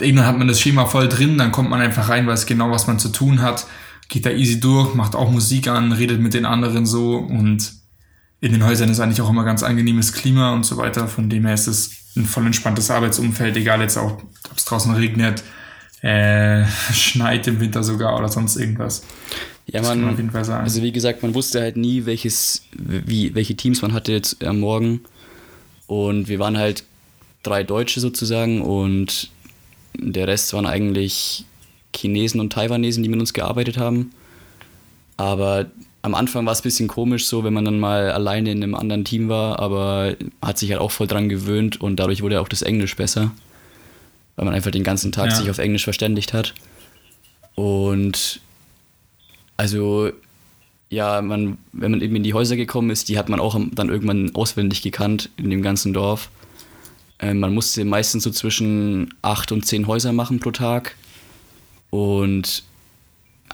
irgendwann hat man das Schema voll drin, dann kommt man einfach rein, weiß genau, was man zu tun hat, geht da easy durch, macht auch Musik an, redet mit den anderen so und in den Häusern ist eigentlich auch immer ganz angenehmes Klima und so weiter. Von dem her ist es ein voll entspanntes Arbeitsumfeld, egal jetzt auch, ob es draußen regnet, äh, schneit im Winter sogar oder sonst irgendwas. Ja, man, man auf jeden Fall sagen. also wie gesagt, man wusste halt nie, welches, wie, welche Teams man hatte jetzt am Morgen. Und wir waren halt drei Deutsche sozusagen und der Rest waren eigentlich Chinesen und Taiwanesen, die mit uns gearbeitet haben. Aber am Anfang war es ein bisschen komisch so, wenn man dann mal alleine in einem anderen Team war, aber hat sich halt auch voll dran gewöhnt und dadurch wurde auch das Englisch besser, weil man einfach den ganzen Tag ja. sich auf Englisch verständigt hat. Und also ja, man, wenn man eben in die Häuser gekommen ist, die hat man auch dann irgendwann auswendig gekannt in dem ganzen Dorf. Ähm, man musste meistens so zwischen acht und zehn Häuser machen pro Tag. Und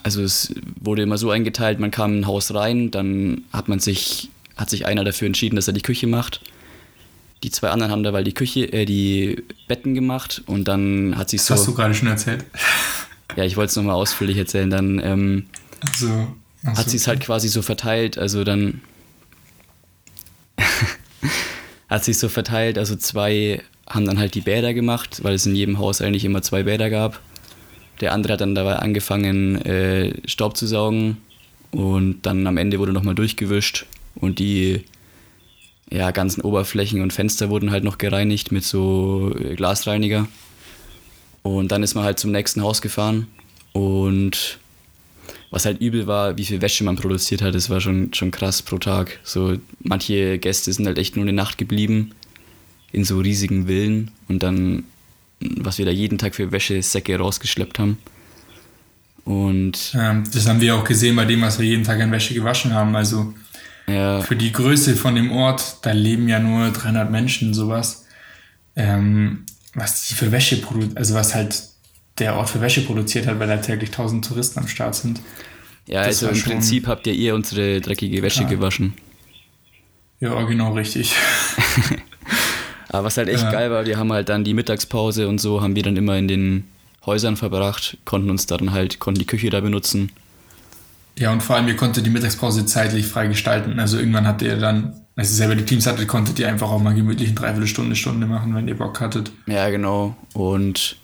also es wurde immer so eingeteilt, man kam in ein Haus rein, dann hat man sich, hat sich einer dafür entschieden, dass er die Küche macht. Die zwei anderen haben dabei die Küche, äh, die Betten gemacht und dann hat sich so. Das hast du gerade schon erzählt. Ja, ich wollte es nochmal ausführlich erzählen. Dann ähm, also, also, hat sie es halt quasi so verteilt, also dann hat sich so verteilt, also zwei haben dann halt die Bäder gemacht, weil es in jedem Haus eigentlich immer zwei Bäder gab. Der andere hat dann dabei angefangen, äh, Staub zu saugen und dann am Ende wurde nochmal durchgewischt und die ja, ganzen Oberflächen und Fenster wurden halt noch gereinigt mit so äh, Glasreiniger. Und dann ist man halt zum nächsten Haus gefahren und was halt übel war, wie viel Wäsche man produziert hat, das war schon, schon krass pro Tag. So manche Gäste sind halt echt nur eine Nacht geblieben in so riesigen Villen und dann was wir da jeden Tag für Wäschesäcke rausgeschleppt haben. Und ja, das haben wir auch gesehen bei dem, was wir jeden Tag an Wäsche gewaschen haben. Also ja. für die Größe von dem Ort, da leben ja nur 300 Menschen, sowas. Ähm, was die für Wäsche produziert, also was halt der Ort für Wäsche produziert hat, weil da täglich 1000 Touristen am Start sind. Ja, das also im Prinzip habt ihr ihr unsere dreckige Wäsche klar. gewaschen. Ja, genau richtig. Aber was halt echt ja. geil war, wir haben halt dann die Mittagspause und so haben wir dann immer in den Häusern verbracht, konnten uns dann halt, konnten die Küche da benutzen. Ja, und vor allem, ihr konntet die Mittagspause zeitlich frei gestalten. Also irgendwann hattet ihr dann, als ihr selber die Teams hattet, konntet ihr einfach auch mal gemütlich eine Dreiviertelstunde, Stunde machen, wenn ihr Bock hattet. Ja, genau. Und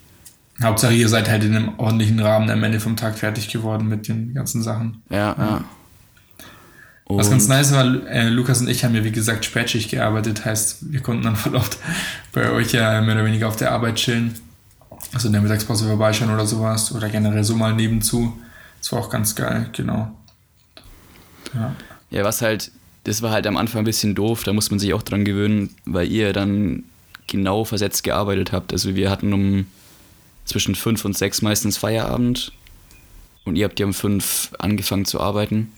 Hauptsache, ihr seid halt in einem ordentlichen Rahmen am Ende vom Tag fertig geworden mit den ganzen Sachen. Ja, ja. Und Was ganz nice war, äh, Lukas und ich haben ja wie gesagt Spätschicht gearbeitet, heißt, wir konnten dann voll oft bei euch ja mehr oder weniger auf der Arbeit chillen. Also in der Mittagspause vorbeischauen oder sowas oder generell so mal nebenzu. Das war auch ganz geil, genau. Ja. ja, was halt, das war halt am Anfang ein bisschen doof, da muss man sich auch dran gewöhnen, weil ihr dann genau versetzt gearbeitet habt. Also wir hatten um zwischen fünf und sechs meistens Feierabend und ihr habt ja um fünf angefangen zu arbeiten.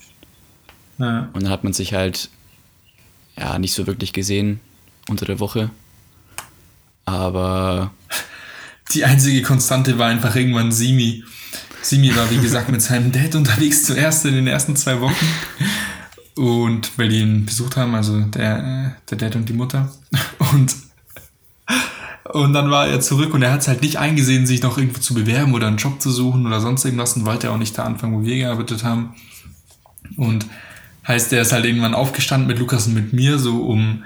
Ja. Und dann hat man sich halt ja nicht so wirklich gesehen unter der Woche. Aber. Die einzige Konstante war einfach irgendwann Simi. Simi war, wie gesagt, mit seinem Dad unterwegs zuerst in den ersten zwei Wochen. Und weil die ihn besucht haben, also der, der Dad und die Mutter. Und, und dann war er zurück und er hat es halt nicht eingesehen, sich noch irgendwo zu bewerben oder einen Job zu suchen oder sonst irgendwas und wollte auch nicht da anfangen, wo wir gearbeitet haben. Und Heißt, er ist halt irgendwann aufgestanden mit Lukas und mit mir, so um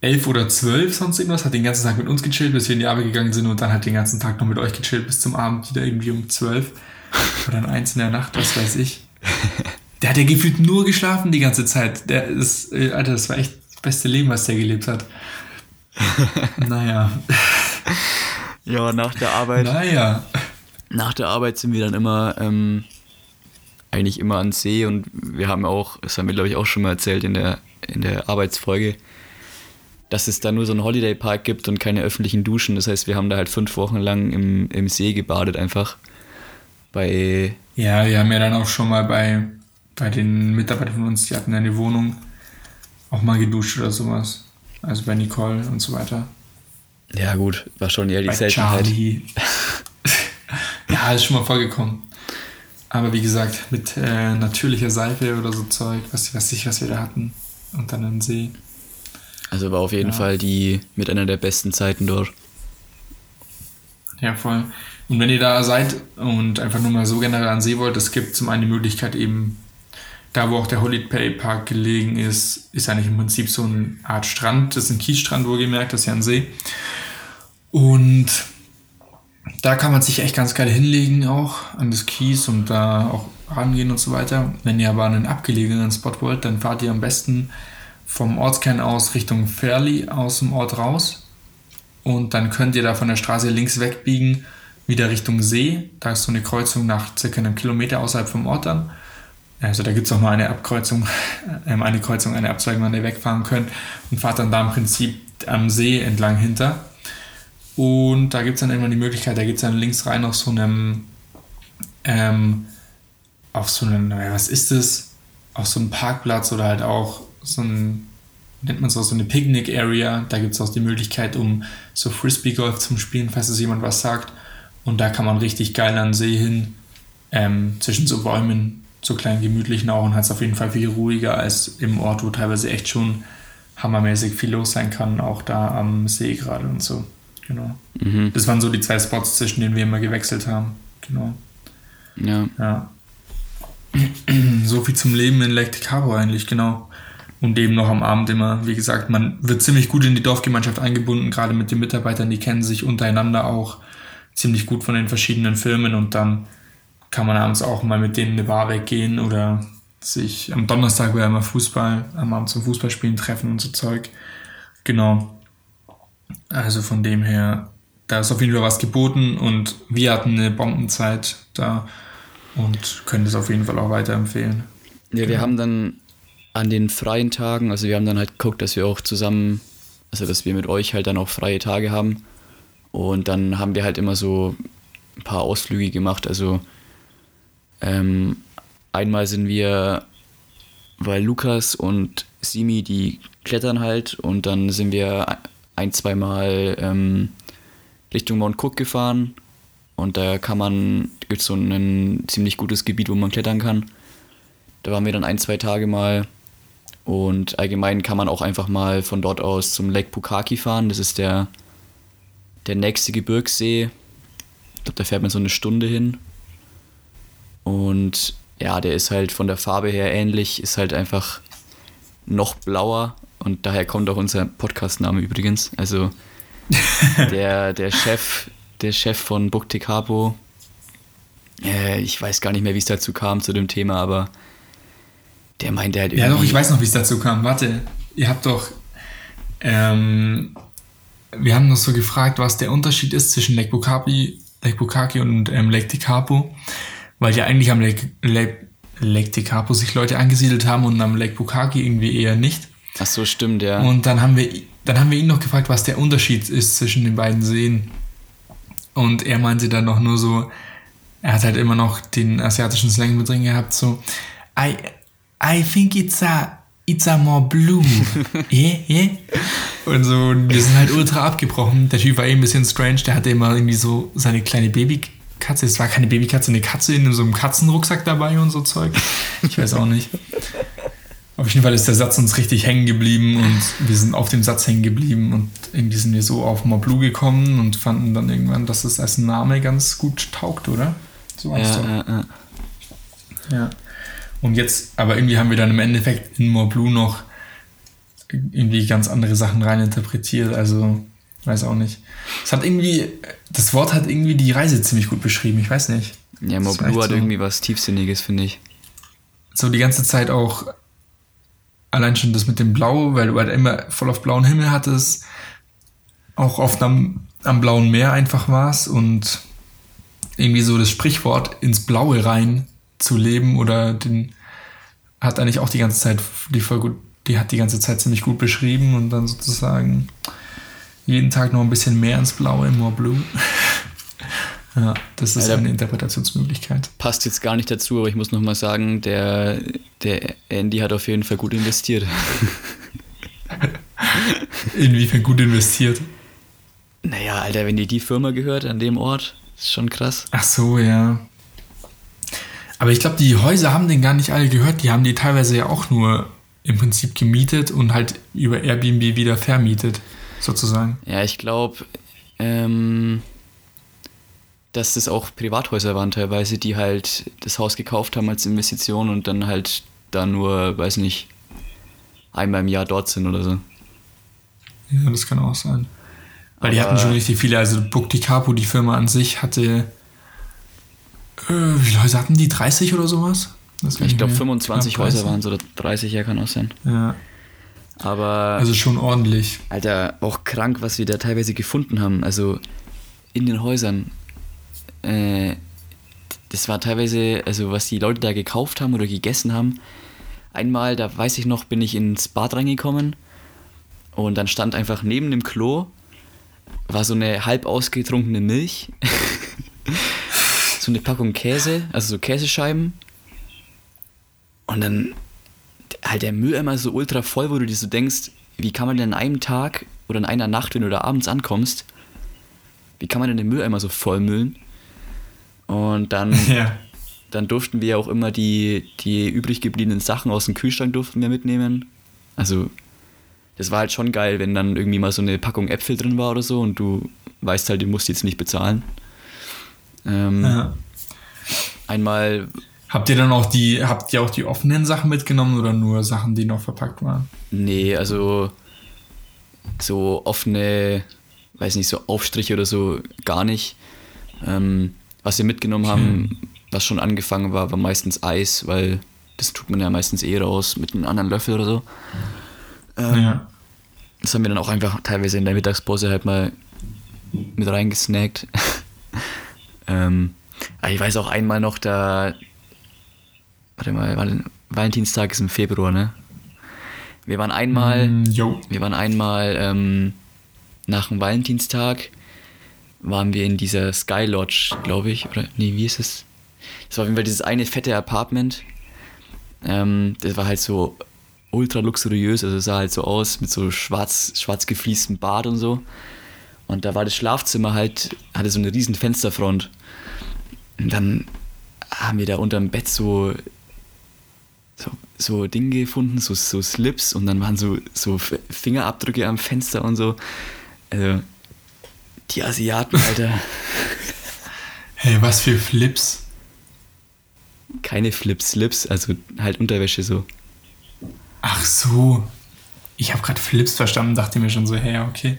elf oder zwölf, sonst irgendwas, hat den ganzen Tag mit uns gechillt, bis wir in die Arbeit gegangen sind und dann hat den ganzen Tag noch mit euch gechillt bis zum Abend wieder irgendwie um zwölf oder um eins in der Nacht, was weiß ich. Der hat ja gefühlt nur geschlafen die ganze Zeit. Der ist, äh, Alter, das war echt das beste Leben, was der gelebt hat. naja. Ja, nach der Arbeit. Naja. Nach der Arbeit sind wir dann immer ähm, eigentlich immer ans See und wir haben auch, das haben wir glaube ich auch schon mal erzählt in der, in der Arbeitsfolge, dass es da nur so einen Holiday Park gibt und keine öffentlichen Duschen. Das heißt, wir haben da halt fünf Wochen lang im, im See gebadet einfach. Bei. Ja, wir haben ja dann auch schon mal bei, bei den Mitarbeitern von uns, die hatten eine Wohnung, auch mal geduscht oder sowas. Also bei Nicole und so weiter. Ja, gut, war schon eher die Bei Seltenheit. Charlie. ja, ist schon mal vorgekommen. Aber wie gesagt, mit äh, natürlicher Seife oder so Zeug, was weiß ich, was wir da hatten. Und dann im See. Also war auf jeden ja. Fall die mit einer der besten Zeiten dort. Ja, voll. Und wenn ihr da seid und einfach nur mal so generell an See wollt, es gibt zum einen die Möglichkeit eben, da wo auch der Holiday Park gelegen ist, ist eigentlich im Prinzip so eine Art Strand. Das ist ein Kiesstrand, wohlgemerkt, das ist ja ein See. Und da kann man sich echt ganz geil hinlegen auch an das Kies und da auch rangehen und so weiter. Wenn ihr aber einen abgelegenen Spot wollt, dann fahrt ihr am besten vom Ortskern aus Richtung Fairley aus dem Ort raus. Und dann könnt ihr da von der Straße links wegbiegen wieder Richtung See. Da ist so eine Kreuzung nach circa einem Kilometer außerhalb vom Ort dann. Also da gibt es auch mal eine Abkreuzung, ähm, eine Kreuzung, eine Abzweigung, an der ihr wegfahren könnt und fahrt dann da im Prinzip am See entlang hinter. Und da gibt es dann immer die Möglichkeit, da gibt es dann links rein auf so einem, ähm, auf so einem, was ist das? Auf so einem Parkplatz oder halt auch so ein, nennt man es auch so eine Picknick-Area. Da gibt es auch die Möglichkeit, um so Frisbee-Golf zum Spielen, falls es jemand was sagt. Und da kann man richtig geil an den See hin, ähm, zwischen so Bäumen, so kleinen gemütlichen auch und hat es auf jeden Fall viel ruhiger als im Ort, wo teilweise echt schon hammermäßig viel los sein kann, auch da am See gerade und so. Genau. Mhm. Das waren so die zwei Spots, zwischen denen wir immer gewechselt haben. Genau. Ja. ja. So viel zum Leben in Lake Cabo eigentlich, genau. Und eben noch am Abend immer, wie gesagt, man wird ziemlich gut in die Dorfgemeinschaft eingebunden, gerade mit den Mitarbeitern, die kennen sich untereinander auch ziemlich gut von den verschiedenen Filmen und dann kann man abends auch mal mit denen in eine Bar weggehen oder sich am Donnerstag wäre immer Fußball, am Abend zum Fußballspielen treffen und so Zeug. Genau. Also von dem her, da ist auf jeden Fall was geboten und wir hatten eine Bombenzeit da und können das auf jeden Fall auch weiterempfehlen. Ja, wir haben dann an den freien Tagen, also wir haben dann halt geguckt, dass wir auch zusammen, also dass wir mit euch halt dann auch freie Tage haben und dann haben wir halt immer so ein paar Ausflüge gemacht. Also ähm, einmal sind wir, weil Lukas und Simi, die klettern halt und dann sind wir ein, zweimal ähm, Richtung Mount Cook gefahren und da kann man, gibt es so ein ziemlich gutes Gebiet, wo man klettern kann. Da waren wir dann ein, zwei Tage mal und allgemein kann man auch einfach mal von dort aus zum Lake Pukaki fahren. Das ist der der nächste Gebirgssee, ich glaube, da fährt man so eine Stunde hin. Und ja, der ist halt von der Farbe her ähnlich, ist halt einfach noch blauer und daher kommt auch unser Podcast-Name übrigens. Also der, der Chef, der Chef von Capo, äh, ich weiß gar nicht mehr, wie es dazu kam zu dem Thema, aber der meinte halt irgendwie. Ja, doch, ich weiß noch, wie es dazu kam. Warte, ihr habt doch ähm, wir haben noch so gefragt, was der Unterschied ist zwischen Lake Bukaki, Lake Bukaki und ähm, Lake Tikapo, weil ja eigentlich am Lake, Lake, Lake Tikapo sich Leute angesiedelt haben und am Lake Bukaki irgendwie eher nicht. Ach so, stimmt, ja. Und dann haben wir, dann haben wir ihn noch gefragt, was der Unterschied ist zwischen den beiden Seen. Und er meinte dann noch nur so, er hat halt immer noch den asiatischen Slang mit drin gehabt, so, I, I think it's a It's a more blue. yeah, yeah. Und so, wir sind halt ultra abgebrochen. Der Typ war eh ein bisschen strange. Der hatte immer irgendwie so seine kleine Babykatze. Es war keine Babykatze, eine Katze in so einem Katzenrucksack dabei und so Zeug. Ich weiß auch nicht. Auf jeden Fall ist der Satz uns richtig hängen geblieben und wir sind auf dem Satz hängen geblieben und irgendwie sind wir so auf More Blue gekommen und fanden dann irgendwann, dass es als Name ganz gut taugt, oder? So ja, ja, ja. ja. Und jetzt, aber irgendwie haben wir dann im Endeffekt in More Blue noch irgendwie ganz andere Sachen reininterpretiert. Also, weiß auch nicht. Es hat irgendwie, das Wort hat irgendwie die Reise ziemlich gut beschrieben. Ich weiß nicht. Ja, More Blue hat so, irgendwie was Tiefsinniges, finde ich. So die ganze Zeit auch, allein schon das mit dem Blau, weil du halt immer voll auf blauen Himmel hattest. Auch oft am, am blauen Meer einfach warst und irgendwie so das Sprichwort ins Blaue rein zu leben oder den hat eigentlich auch die ganze Zeit die voll gut, die hat die ganze Zeit ziemlich gut beschrieben und dann sozusagen jeden Tag noch ein bisschen mehr ins Blaue, more blue. ja, das ist ja, eine Interpretationsmöglichkeit. Passt jetzt gar nicht dazu, aber ich muss nochmal sagen, der, der Andy hat auf jeden Fall gut investiert. Inwiefern gut investiert? Naja, Alter, wenn dir die Firma gehört an dem Ort, ist schon krass. Ach so, ja. Aber ich glaube, die Häuser haben den gar nicht alle gehört. Die haben die teilweise ja auch nur im Prinzip gemietet und halt über Airbnb wieder vermietet, sozusagen. Ja, ich glaube, ähm, dass das auch Privathäuser waren teilweise, die halt das Haus gekauft haben als Investition und dann halt da nur, weiß nicht, einmal im Jahr dort sind oder so. Ja, das kann auch sein. Weil die hatten schon richtig viele, also Book di Capo, die Firma an sich, hatte. Äh, wie viele Häuser hatten die? 30 oder sowas? ich glaube 25 Häuser waren es oder 30, ja, kann auch sein. Ja. Aber. Also schon ordentlich. Alter, auch krank, was wir da teilweise gefunden haben. Also in den Häusern. Äh, das war teilweise, also was die Leute da gekauft haben oder gegessen haben. Einmal, da weiß ich noch, bin ich ins Bad reingekommen und dann stand einfach neben dem Klo war so eine halb ausgetrunkene Milch, so eine Packung Käse, also so Käsescheiben. Und dann halt der Mülleimer so ultra voll, wo du dir so denkst, wie kann man denn an einem Tag oder in einer Nacht, wenn du da abends ankommst, wie kann man denn den Mülleimer so vollmüllen? Und dann, ja. dann durften wir auch immer die, die übrig gebliebenen Sachen aus dem Kühlschrank durften wir mitnehmen. Also das war halt schon geil, wenn dann irgendwie mal so eine Packung Äpfel drin war oder so und du weißt halt, du musst jetzt nicht bezahlen. Ähm, ja. Einmal. Habt ihr dann auch die, habt ihr auch die offenen Sachen mitgenommen oder nur Sachen, die noch verpackt waren? Nee, also so offene, weiß nicht, so Aufstriche oder so gar nicht. Ähm, was wir mitgenommen haben, was schon angefangen war, war meistens Eis, weil das tut man ja meistens eh raus mit einem anderen Löffel oder so. Ähm, ja. Das haben wir dann auch einfach teilweise in der Mittagspause halt mal mit reingesnackt. ähm, ich weiß auch einmal noch, da. Warte mal, Valentinstag ist im Februar, ne? Wir waren einmal. Mm, wir waren einmal ähm, nach dem Valentinstag waren wir in dieser Sky Lodge, glaube ich. Oder nee, wie ist es? Das war auf jeden Fall dieses eine fette Apartment. Ähm, das war halt so ultra luxuriös, also sah halt so aus mit so schwarz, schwarz gefliestem Bad und so. Und da war das Schlafzimmer halt, hatte so eine riesen Fensterfront. Und dann haben wir da unterm Bett so, so, Dinge gefunden, so, so Slips und dann waren so, so Fingerabdrücke am Fenster und so. Also, die Asiaten, Alter. hey, was für Flips? Keine Flips, Slips, also halt Unterwäsche so. Ach so. Ich habe gerade Flips verstanden, dachte mir schon so, hey, okay.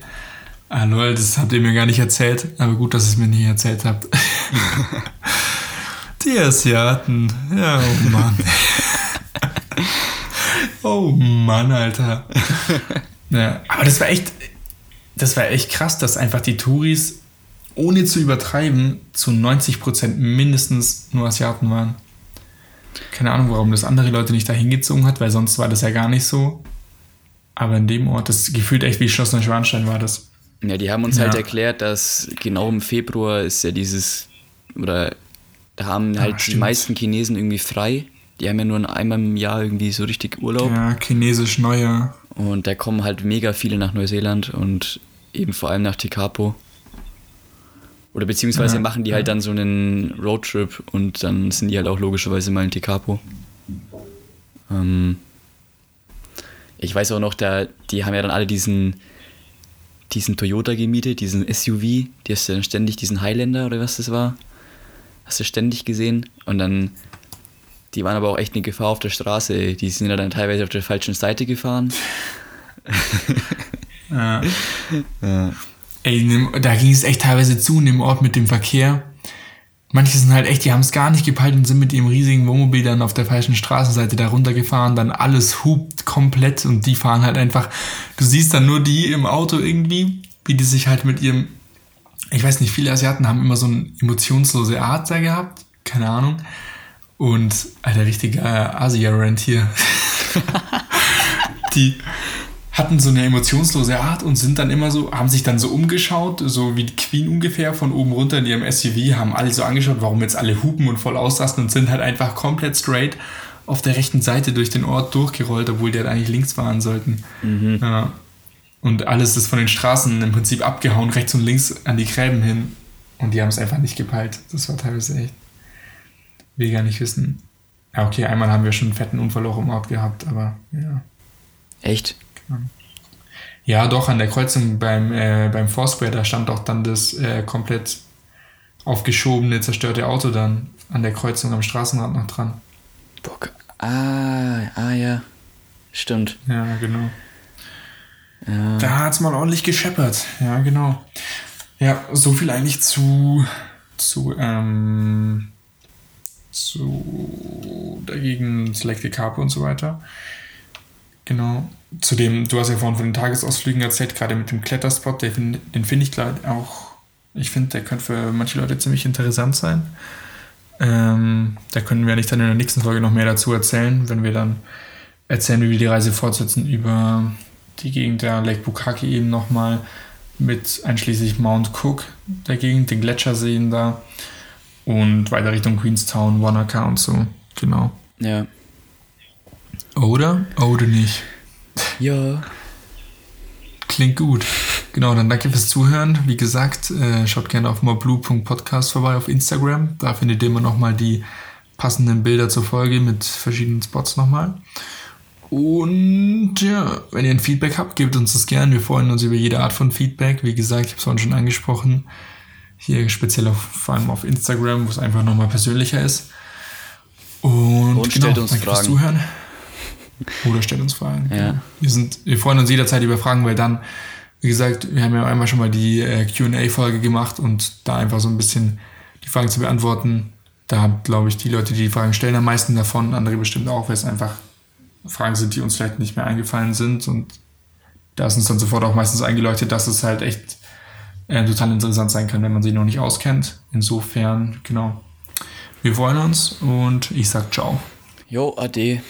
Ah, lol, das habt ihr mir gar nicht erzählt. Aber gut, dass ihr es mir nie erzählt habt. Die Asiaten. Ja, oh Mann. oh Mann, Alter. Ja, aber das war echt, das war echt krass, dass einfach die Touris, ohne zu übertreiben, zu 90% mindestens nur Asiaten waren. Keine Ahnung, warum das andere Leute nicht dahin gezogen hat, weil sonst war das ja gar nicht so. Aber in dem Ort, das gefühlt echt wie Schloss Neuschwanstein war das. Ja, die haben uns halt ja. halt erklärt, dass genau im Februar ist ja dieses, oder da haben halt ja, die meisten Chinesen irgendwie frei. Die haben ja nur einmal im Jahr irgendwie so richtig Urlaub. Ja, chinesisch Neujahr. Und da kommen halt mega viele nach Neuseeland und eben vor allem nach Tikapo. Oder beziehungsweise ja, machen die halt dann so einen Roadtrip und dann sind die halt auch logischerweise mal in Tekapo. Ähm ich weiß auch noch, da, die haben ja dann alle diesen, diesen Toyota gemietet, diesen SUV, die hast du dann ständig, diesen Highlander oder was das war, hast du ständig gesehen und dann, die waren aber auch echt eine Gefahr auf der Straße, die sind ja dann teilweise auf der falschen Seite gefahren. ja. ja. Ey, da ging es echt teilweise zu in dem Ort mit dem Verkehr. Manche sind halt echt, die haben es gar nicht gepeilt und sind mit ihrem riesigen Wohnmobil dann auf der falschen Straßenseite da runtergefahren, dann alles hupt komplett und die fahren halt einfach. Du siehst dann nur die im Auto irgendwie, wie die sich halt mit ihrem, ich weiß nicht, viele Asiaten haben immer so eine emotionslose Art da gehabt, keine Ahnung. Und, alter, richtiger Asia-Rent hier. die, hatten so eine emotionslose Art und sind dann immer so, haben sich dann so umgeschaut, so wie die Queen ungefähr von oben runter in ihrem SUV, haben alle so angeschaut, warum jetzt alle hupen und voll ausrasten und sind halt einfach komplett straight auf der rechten Seite durch den Ort durchgerollt, obwohl die halt eigentlich links fahren sollten. Mhm. Ja. Und alles ist von den Straßen im Prinzip abgehauen, rechts und links an die Gräben hin. Und die haben es einfach nicht gepeilt. Das war teilweise echt. Will gar nicht wissen. Ja, okay, einmal haben wir schon einen fetten Unfall auch im Ort gehabt, aber ja. Echt? Genau. Ja, doch, an der Kreuzung beim, äh, beim Foursquare, da stand auch dann das äh, komplett aufgeschobene, zerstörte Auto dann an der Kreuzung am Straßenrand noch dran. Bock. Ah, ah ja. Stimmt. Ja, genau. Ja. Da hat es mal ordentlich gescheppert. Ja, genau. Ja, so viel eigentlich zu, zu, ähm, zu dagegen Selected Carpe und so weiter. Genau. Zudem, du hast ja vorhin von den Tagesausflügen erzählt, gerade mit dem Kletterspot, den, den finde ich auch, ich finde, der könnte für manche Leute ziemlich interessant sein. Ähm, da können wir nicht dann in der nächsten Folge noch mehr dazu erzählen, wenn wir dann erzählen, wie wir die Reise fortsetzen über die Gegend der Lake Bukaki eben nochmal mit einschließlich Mount Cook der Gegend, den Gletscher sehen da und weiter Richtung Queenstown, Wanaka und so. Genau. Ja. Oder? Oder nicht? Ja. Klingt gut. Genau, dann danke fürs Zuhören. Wie gesagt, äh, schaut gerne auf moreblue.podcast vorbei auf Instagram. Da findet ihr immer nochmal die passenden Bilder zur Folge mit verschiedenen Spots nochmal. Und ja, wenn ihr ein Feedback habt, gebt uns das gerne. Wir freuen uns über jede Art von Feedback. Wie gesagt, ich habe es vorhin schon angesprochen. Hier speziell auf, vor allem auf Instagram, wo es einfach nochmal persönlicher ist. Und, Und genau, stellt uns danke Fragen. fürs Zuhören. Oder stellt uns Fragen. Ja. Genau. Wir, sind, wir freuen uns jederzeit über Fragen, weil dann, wie gesagt, wir haben ja einmal schon mal die äh, QA-Folge gemacht und da einfach so ein bisschen die Fragen zu beantworten. Da haben, glaube ich, die Leute, die die Fragen stellen, am meisten davon, andere bestimmt auch, weil es einfach Fragen sind, die uns vielleicht nicht mehr eingefallen sind. Und da ist uns dann sofort auch meistens eingeleuchtet, dass es halt echt äh, total interessant sein kann, wenn man sie noch nicht auskennt. Insofern, genau. Wir freuen uns und ich sag ciao. Jo, ade.